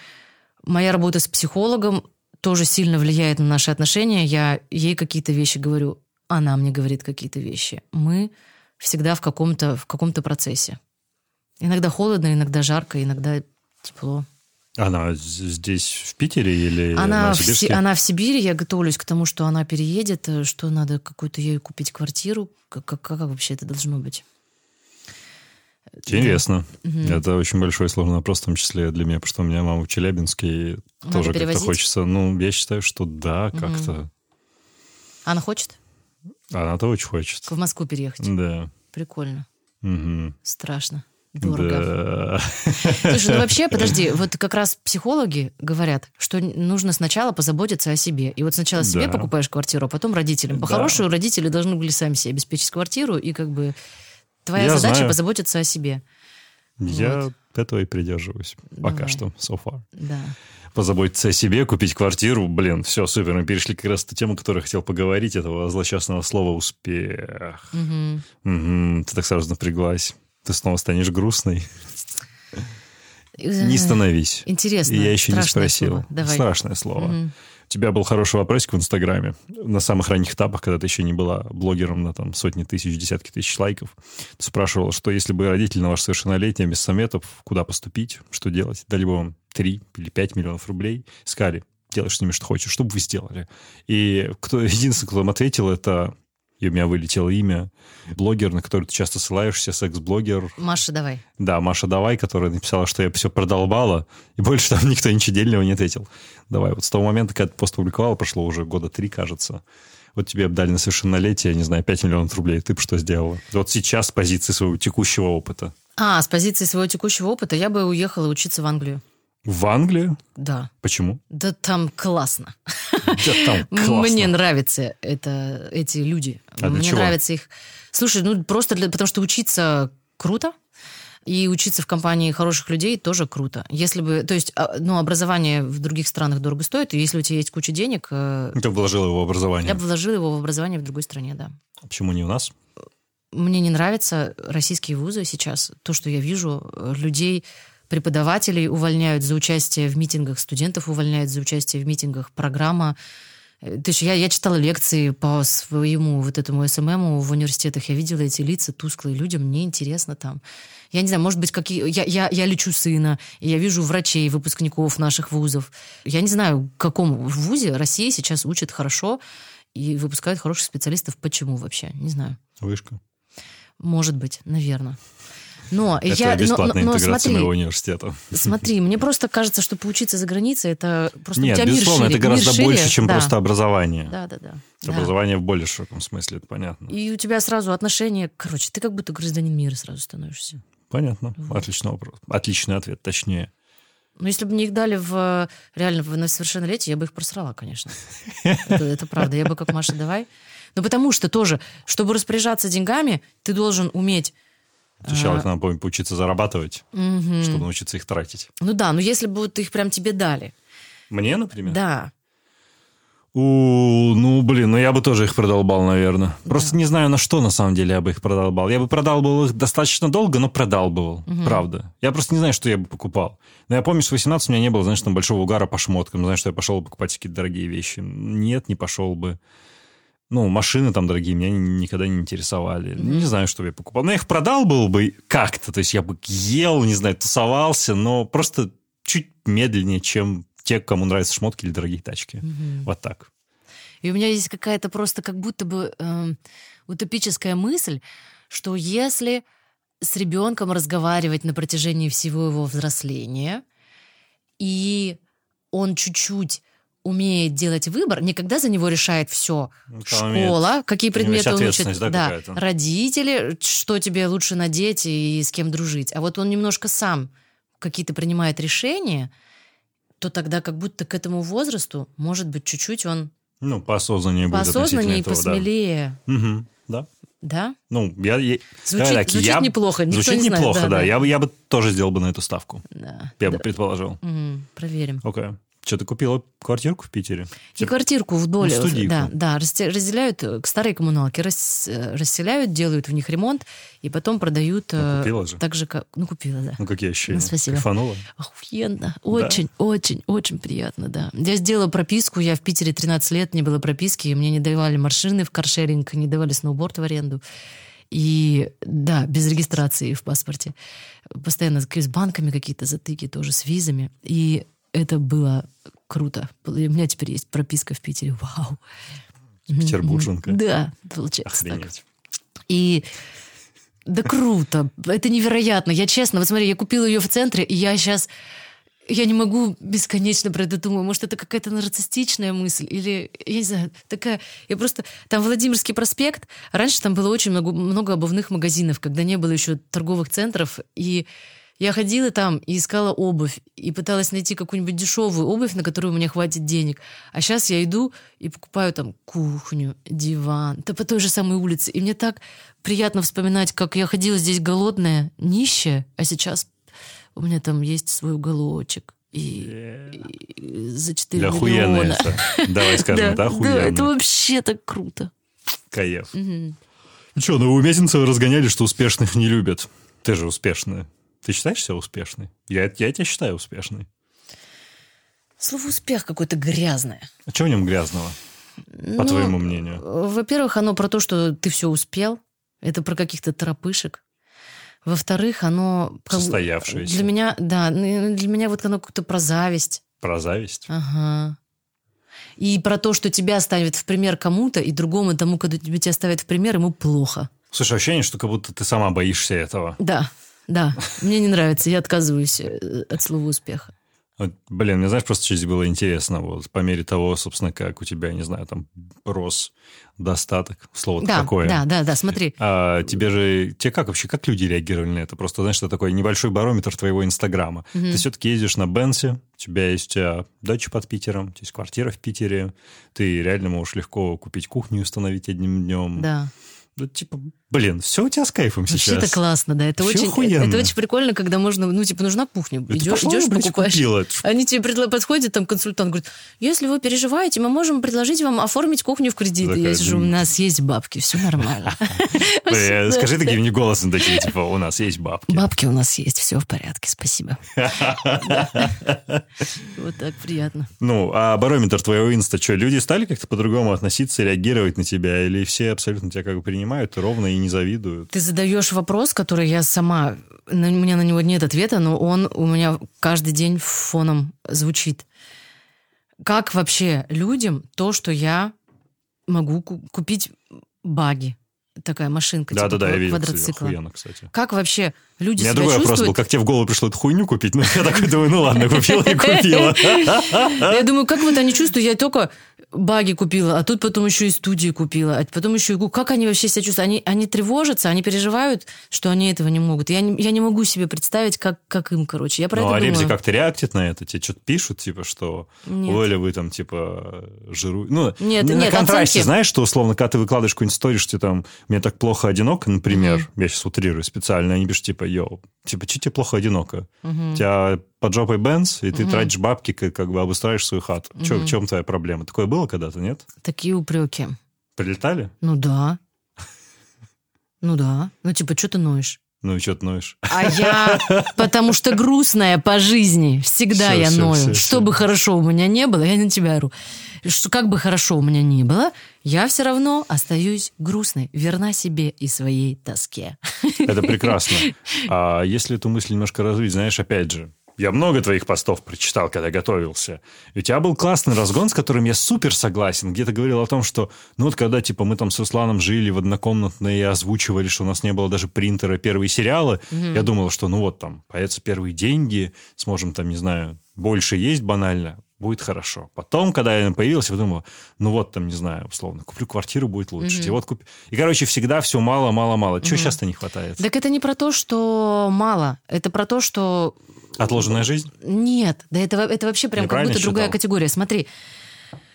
Моя работа с психологом тоже сильно влияет на наши отношения. Я ей какие-то вещи говорю, она мне говорит какие-то вещи. Мы всегда в каком-то в каком-то процессе. Иногда холодно, иногда жарко, иногда тепло. Она здесь, в Питере или Она на в, Си- она в Сибири, я готовлюсь к тому, что она переедет, э, что надо какую-то ей купить квартиру. Как, как, как вообще это должно быть? Интересно. Мгм. Это очень большой сложный вопрос, в том числе для меня, потому что у меня мама в Челябинске, и Надо тоже как-то перевозить? хочется. Ну, я считаю, что да, как-то. Она хочет Она-то очень хочет. в Москву переехать? Да. Прикольно. Мгм. Страшно. Дорого. Да. Слушай, ну вообще, подожди, вот как раз психологи говорят, что нужно сначала позаботиться о себе. И вот сначала себе Да. покупаешь квартиру, а потом родителям. Да. По-хорошему, родители должны были сами себе обеспечить квартиру, и как бы твоя Я задача знаю. позаботиться о себе. Я Вот. этого и придерживаюсь. Пока Давай. что, so far. Да. Позаботиться о себе, купить квартиру. Блин, все, супер. Мы перешли как раз ту тему, которую я хотел поговорить, этого злосчастного слова «успех». Мгм. Мгм, ты так сразу напряглась. Ты снова станешь грустной. Э, Не становись. Интересно. Я еще не спросил. слово. Страшное слово. Мгм. У тебя был хороший вопросик в Инстаграме. На самых ранних этапах, когда ты еще не была блогером на там сотни тысяч, десятки тысяч лайков. Ты спрашивала, что если бы родители на ваше совершеннолетие без советов, куда поступить, что делать, дали бы вам 3 или 5 миллионов рублей, сказали, делай с ними что хочешь, что бы вы сделали? И кто, единственный, кто вам ответил, это и у меня вылетело имя, блогер, на который ты часто ссылаешься, секс-блогер, Маша, давай. да, Маша Давай, которая написала, что я все продолбала, и больше там никто ничего дельного не ответил. Давай, вот с того момента, когда ты пост публиковал, прошло уже года три, кажется. Вот тебе дали на совершеннолетие, не знаю, 5 миллионов рублей. Ты бы что сделала? Вот сейчас с позиции своего текущего опыта. А, с позиции своего текущего опыта я бы уехала учиться в Англию. В Англию? Да. Почему? Да там классно. Да там классно. Мне нравятся это, эти люди. А Мне чего? нравится их. Слушай, ну просто для, потому что учиться круто. И учиться в компании хороших людей тоже круто. Если бы, то есть, а, ну, образование в других странах дорого стоит, и если у тебя есть куча денег, э, Ты вложила его в образование. я бы вложила его в образование в другой стране, да. Почему не у нас? Мне не нравятся российские вузы сейчас. То, что я вижу, э, людей, преподавателей увольняют за участие в митингах, студентов увольняют за участие в митингах, программа. Э, То есть я, я читала лекции по своему вот этому СММу в университетах, я видела эти лица тусклые, людям мне интересно там. Я не знаю, может быть, какие... Я, я, я лечу сына, и я вижу врачей, выпускников наших вузов. Я не знаю, в каком вузе Россия сейчас учит хорошо и выпускают хороших специалистов. Почему вообще? Не знаю. Вышка. Может быть, наверное. Но Это я, бесплатная но, но интеграция смотри, моего университета. смотри, мне просто кажется, что поучиться за границей это просто у Нет, тебя мир безусловно, шире, это гораздо мир шире. больше, чем Да. просто образование. Да, да, да. да. Образование в более широком смысле, это понятно. И у тебя сразу отношение, короче, ты как будто гражданин мира сразу становишься. Понятно. Отличный вопрос. Отличный ответ, точнее. Но если бы мне их дали в реально в, на совершеннолетие, я бы их просрала, конечно. Это, это правда. Я бы как Маша, давай. Но потому что тоже, чтобы распоряжаться деньгами, ты должен уметь Сначала А. надо по- поучиться зарабатывать, Мгм. чтобы научиться их тратить. Ну да, но если бы вот их прям тебе дали. Мне, например? Да. У, ну, блин, ну я бы тоже их продолбал, наверное. Просто не знаю, на что на самом деле я бы их продолбал. Я бы продалбывал их достаточно долго, но продалбывал, правда. Я просто не знаю, что я бы покупал. Но я помню, что в 18 у меня не было, знаешь, там большого угара по шмоткам. Знаешь, что я пошел покупать какие-то дорогие вещи. Нет, не пошел бы. Ну, машины там дорогие меня ни- никогда не интересовали. Не знаю, что бы я покупал. Но я их продал был бы как-то. То есть я бы ел, не знаю, тусовался, но просто чуть медленнее, чем те, кому нравятся шмотки или дорогие тачки. Вот так. И у меня есть какая-то просто как будто бы эм, утопическая мысль, что если с ребенком разговаривать на протяжении всего его взросления, и он чуть-чуть умеет делать выбор, не когда за него решает все Ну, там имеет- школа, какие него есть предметы он учит, да, какая-то? родители, что тебе лучше надеть и с кем дружить. А вот он немножко сам какие-то принимает решения, то тогда как будто к этому возрасту, может быть, чуть-чуть он Ну, поосознаннее будет поосознаннее и этого, посмелее. Да. Мгм, да. Да? Ну, я... я- Звучит- так, звучит я- неплохо, никто Звучит не знает, неплохо, да, да. да. Я, бы- я бы тоже сделал бы на эту ставку. Да. Я бы Да. предположил. Мгм, проверим. Окей. Что, ты купила квартирку в Питере? И квартирку вдоль, Ну, студийку. да, да, расте- разделяют э, к старой коммуналке, рас- э, расселяют, делают в них ремонт и потом продают. Ну, э, купила же. Так же, как, ну купила, да. Ну, какие ощущения? Ну, спасибо. Кайфанула? Охуенно. Очень, очень, очень приятно, да. Я сделала прописку, я в Питере 13 лет, не было прописки, и мне не давали машины в каршеринг, не давали сноуборд в аренду. И да, без регистрации в паспорте. Постоянно с банками какие-то затыки тоже, с визами. И это было круто. У меня теперь есть прописка в Питере. Вау. Петербурженка. Да, получается так. Охренеть. И да круто, это невероятно. Я честно, вот смотри, я купила ее в центре, и я сейчас я не могу бесконечно про это думать. Может, это какая-то нарциссичная мысль? Или, я не знаю, такая... Я просто... Там Владимирский проспект. Раньше там было очень много, много обувных магазинов, когда не было еще торговых центров. И Я ходила там и искала обувь, и пыталась найти какую-нибудь дешевую обувь, на которую у меня хватит денег. А сейчас я иду и покупаю там кухню, диван, да по той же самой улице. И мне так приятно вспоминать, как я ходила здесь голодная, нищая, а сейчас у меня там есть свой уголочек. И, и за 4 Да миллиона. это. Давай скажем, это Да, охуенно. это вообще так круто. Каев. Ну что, ну у Мезенцева разгоняли, что успешных не любят. Ты же успешная. Ты считаешь себя успешной? Я, я тебя считаю успешной. Слово «успех» какое-то грязное. А что в нем грязного, по Ну, твоему мнению? Во-первых, оно про то, что ты все успел. Это про каких-то торопышек. Во-вторых, оно... Состоявшееся. Для меня, да, ну, для меня вот оно как-то про зависть. Про зависть? Ага. И про то, что тебя ставят в пример кому-то, и другому тому, когда тебя тебя ставят в пример, ему плохо. Слушай, ощущение, что как будто ты сама боишься этого. Да, да, мне не нравится, я отказываюсь э, от слова успеха. Блин, мне знаешь, просто здесь было интересно, вот по мере того, собственно, как у тебя, не знаю, там рос достаток, слово Да, такое. да, да, да, смотри. А тебе же, тебе как вообще, как люди реагировали на это? Просто, знаешь, это такой небольшой барометр твоего Инстаграма. Ты все-таки ездишь на Бенсе, у тебя есть а, дача под Питером, у тебя есть квартира в Питере, ты реально можешь легко купить кухню и установить одним днем. Да. Ну, типа, блин, все у тебя с кайфом Вообще сейчас. это классно, да. Это Вообще очень, охуенно. это очень прикольно, когда можно, ну, типа, нужна кухня. Ты идешь, идешь, блядь, покупаешь. купила. Они тебе предла- подходят, там консультант говорит, если вы переживаете, мы можем предложить вам оформить кухню в кредит. Такая, я сижу, у нас есть бабки, все нормально. Скажи таким не голосом такие, типа, у нас есть бабки. Бабки у нас есть, все в порядке, спасибо. Вот так приятно. Ну, а барометр твоего инста, что, люди стали как-то по-другому относиться, реагировать на тебя? Или все абсолютно тебя как бы принимают ровно и не завидуют? Ты задаешь вопрос, который я сама... У меня на него нет ответа, но он у меня каждый день фоном звучит. Как вообще людям то, что я могу ку- купить баги? Такая машинка, типа Да-да-да, я видел, кстати, охуенно, кстати. Как вообще У люди меня себя другой вопрос был, чувствуют? как тебе в голову пришло эту хуйню купить? Ну, я такой думаю, ну ладно, купила и купила. Я думаю, как вот они чувствуют? Я только баги купила, а тут потом еще и студии купила, а потом еще и... Как они вообще себя чувствуют? Они, они тревожатся, они переживают, что они этого не могут. Я не, я не могу себе представить, как, как им, короче. Я про Ну, это а думаю. как-то реактит на это? Тебе что-то пишут, типа, что Нет. Оля, вы там, типа, жиру... Ну, Нет, на нет, контрасте, оценки- знаешь, что, условно, когда ты выкладываешь какую-нибудь историю, что ты там, мне так плохо одиноко, например, я сейчас утрирую специально, они пишут, типа, йоу, типа, что тебе плохо одиноко? У тебя под жопой Бенц, и ты тратишь бабки, как, как бы обустраиваешь свою хату. Чё, в чем твоя проблема? Такое было когда-то, нет? Такие упреки. Прилетали? Ну да. Ну да. Ну типа, что ты ноешь? Ну и что ты ноешь? А я, потому что грустная по жизни, всегда Всё, я всё, ною. всё, что бы хорошо у меня не было, я на тебя ору. Что, как бы хорошо у меня не было, я все равно остаюсь грустной, верна себе и своей тоске. Это прекрасно. А если эту мысль немножко развить, знаешь, опять же, я много твоих постов прочитал, когда готовился. И у тебя был классный разгон, с которым я супер согласен. Где ты говорил о том, что, ну вот когда, типа, мы там с Русланом жили в однокомнатной и озвучивали, что у нас не было даже принтера первые сериалы, я думал, что, ну вот там, появятся первые деньги, сможем там, не знаю, больше есть банально, будет хорошо. Потом, когда я появился, я подумал, ну вот там, не знаю, условно, куплю квартиру, будет лучше. И вот куп... И, короче, всегда все мало, мало, мало. Чего сейчас-то не хватает? Так это не про то, что мало, это про то, что Отложенная жизнь? Нет, да это, это вообще прям как Неправильно будто другая считал? категория. Смотри,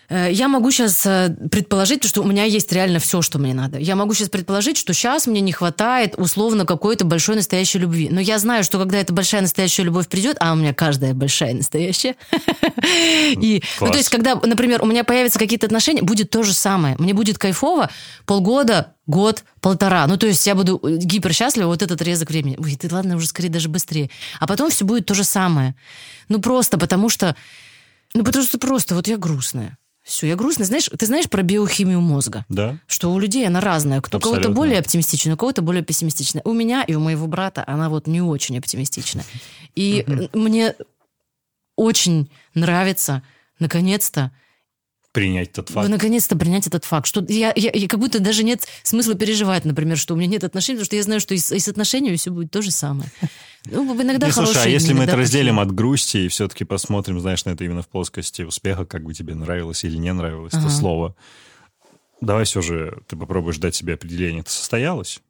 я могу сейчас предположить, что у меня есть реально все, что мне надо. Я могу сейчас предположить, что сейчас мне не хватает условно какой-то большой настоящей любви. Но я знаю, что когда эта большая настоящая любовь придет, а у меня каждая большая настоящая. И, ну, то есть, когда, например, у меня появятся какие-то отношения, будет то же самое. Мне будет кайфово полгода, год, полтора. Ну, то есть я буду гипер счастлива вот этот отрезок времени. Ой, ты ладно, уже скорее даже быстрее. А потом все будет то же самое. Ну, просто потому что... Ну, потому что просто вот я грустная. Все, я грустная. Знаешь, ты знаешь про биохимию мозга? Да. Что у людей она разная. Кто кого-то Абсолютно. более оптимистичная, у кого-то более пессимистичная. У меня и у моего брата она вот не очень оптимистичная. И мне очень нравится, наконец-то, Принять тот факт. вы наконец-то принять этот факт. Что я, я- я- как будто даже нет смысла переживать, например, что у меня нет отношений, потому что я знаю, что и с, и с отношениями все будет то же самое. Ну, иногда Не, слушай, а хорошие если мы это разделим от грусти и все-таки посмотрим, знаешь, на это именно в плоскости успеха, как бы тебе нравилось или не нравилось это Ага. слово, давай все же ты попробуешь дать себе определение. Это состоялось?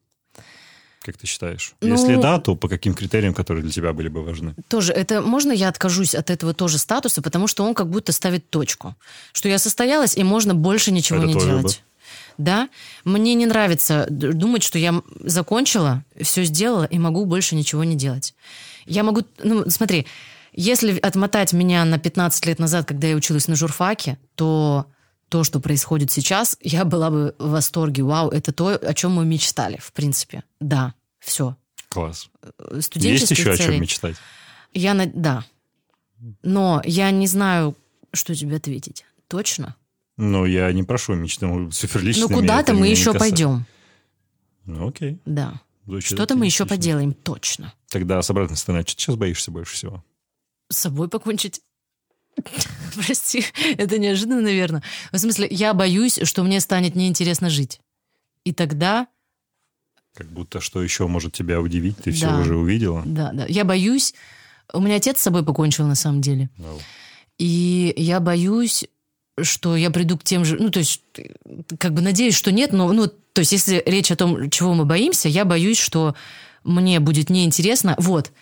Как ты считаешь? Ну- Если да, то по каким критериям, которые для тебя были бы важны? Тоже, это можно я откажусь от этого тоже статуса, потому что он как будто ставит точку. Что я состоялась, и можно больше ничего Это не делать. выбор. Да, мне не нравится думать, что я закончила, все сделала и могу больше ничего не делать. Я могу, ну, смотри, если отмотать меня на 15 лет назад, когда я училась на журфаке, то то, что происходит сейчас, я была бы в восторге. Вау, это то, о чем мы мечтали, в принципе. Да, все. Класс. Есть Студенческие еще о цели. чем мечтать? Я на... Да. Но я не знаю, что тебе ответить. Точно? Ну, я не прошу мечты суперличными. ну, куда-то мы еще касается. пойдем. Ну, окей. Да. Что-то мы еще поделаем, точно. Тогда с обратной стороны, что ты сейчас боишься больше всего? С собой покончить. Прости, это неожиданно, наверное. В смысле, я боюсь, что мне станет неинтересно жить. И тогда, Как будто что еще может тебя удивить, ты все Да. уже увидела. да, да, я боюсь... У меня отец с собой покончил, на самом деле. Ну, И я боюсь, что я приду к тем же... Ну, то есть, как бы надеюсь, что нет, но... Ну, то есть, если речь о том, чего мы боимся, я боюсь, что мне будет неинтересно. Вот.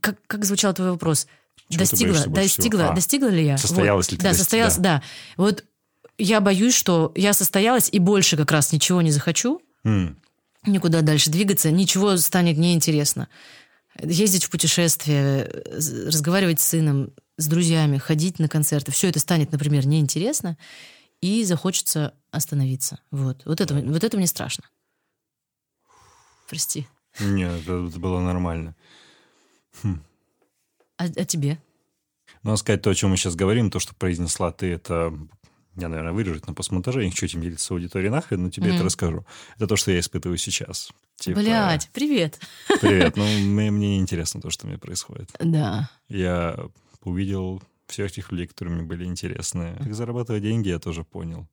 Как, как звучал твой вопрос? Чего достигла, достигла, всего? А, достигла ли я? состоялась Вот. ли ты Да, состоялась, да. Вот я боюсь, что я состоялась и больше как раз ничего не захочу, м, никуда дальше двигаться, ничего станет неинтересно. Ездить в путешествия, з- разговаривать с сыном, с друзьями, ходить на концерты, все это станет, например, неинтересно, и захочется остановиться. Вот, вот, это, вот это мне страшно. Прости. Нет, это, это было нормально. А, а тебе? Надо сказать, то, о чем мы сейчас говорим, то, что произнесла ты, это... Я, наверное, вырежу на постмонтаже, я не хочу этим делиться аудиторией нахрен, но тебе это расскажу. Это то, что я испытываю сейчас. Типа, Блять, привет. Привет, ну, мне, мне не интересно то, что мне происходит. Да. Я увидел всех этих людей, которые мне были интересны. Как зарабатывать деньги, я тоже понял.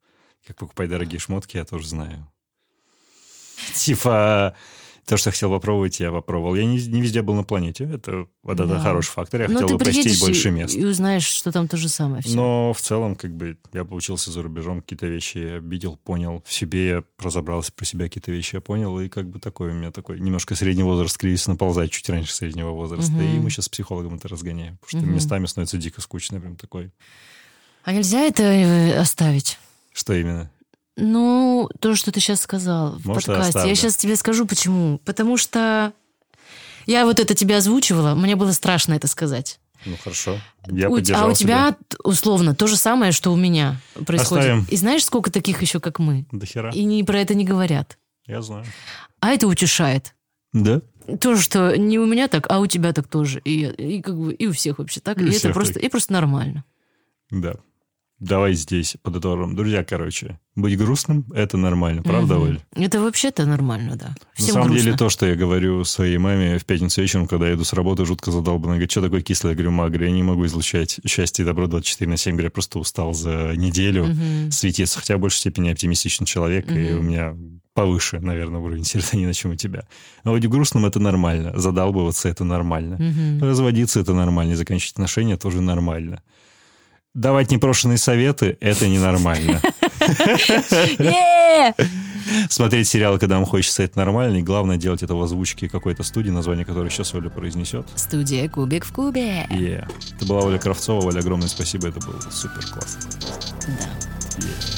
Как покупать дорогие шмотки, я тоже знаю. Типа, то, что хотел попробовать, я попробовал. Я не, не везде был на планете. Это, вот это Да. хороший фактор. Я Но хотел ты бы посетить больше мест. и узнаешь, что там то же самое. всё. Но в целом, как бы, я получился за рубежом, какие-то вещи я видел, понял. В себе я разобрался про себя, какие-то вещи я понял. И как бы такой у меня такой немножко средний возраст кризис наползает чуть раньше среднего возраста. Мгм. И мы сейчас с психологом это разгоняем. Потому что Мгм. местами становится дико скучно. Прям такой. А нельзя это э, оставить? Что именно? Ну, то, что ты сейчас сказал в Может, подкасте. оставлю. Я сейчас тебе скажу, почему. Потому что я вот это тебе озвучивала, мне было страшно это сказать. Ну, хорошо. Я У- а у тебя, т- условно, то же самое, что у меня происходит. Оставим. И знаешь, сколько таких еще, как мы? До хера. И не про это не говорят. Я знаю. А это утешает. Да? То, что не у меня так, а у тебя так тоже. И, и как бы и у всех вообще так. И И, это просто, так. и просто нормально. Да. Давай здесь подытожим. Друзья, короче, быть грустным — это нормально. Правда, Мгм. Оль? Это вообще-то нормально, да. На Всем самом грустно. деле, то, что я говорю своей маме в пятницу вечером, когда я иду с работы, жутко задолбанно. Она говорит, что такое кислое? Я говорю, ма, я не могу излучать счастье и добро 24 на 7. Говорю, я просто устал за неделю Мгм. светиться. Хотя в большей степени оптимистичный человек, и Мгм. у меня повыше, наверное, уровень серотонина, чем у тебя. Но быть грустным — это нормально. Задалбываться — это нормально. Мгм. Разводиться — это нормально. И заканчивать отношения тоже нормально. Давать непрошенные советы — это ненормально. Смотреть сериалы, когда вам хочется, это нормально. И главное делать это в озвучке какой-то студии, название которой сейчас Оля произнесет. Студия Кубик в Кубе. Yeah. Это была Оля Кравцова. Оля, огромное спасибо. Это был супер классно. Да. Yeah.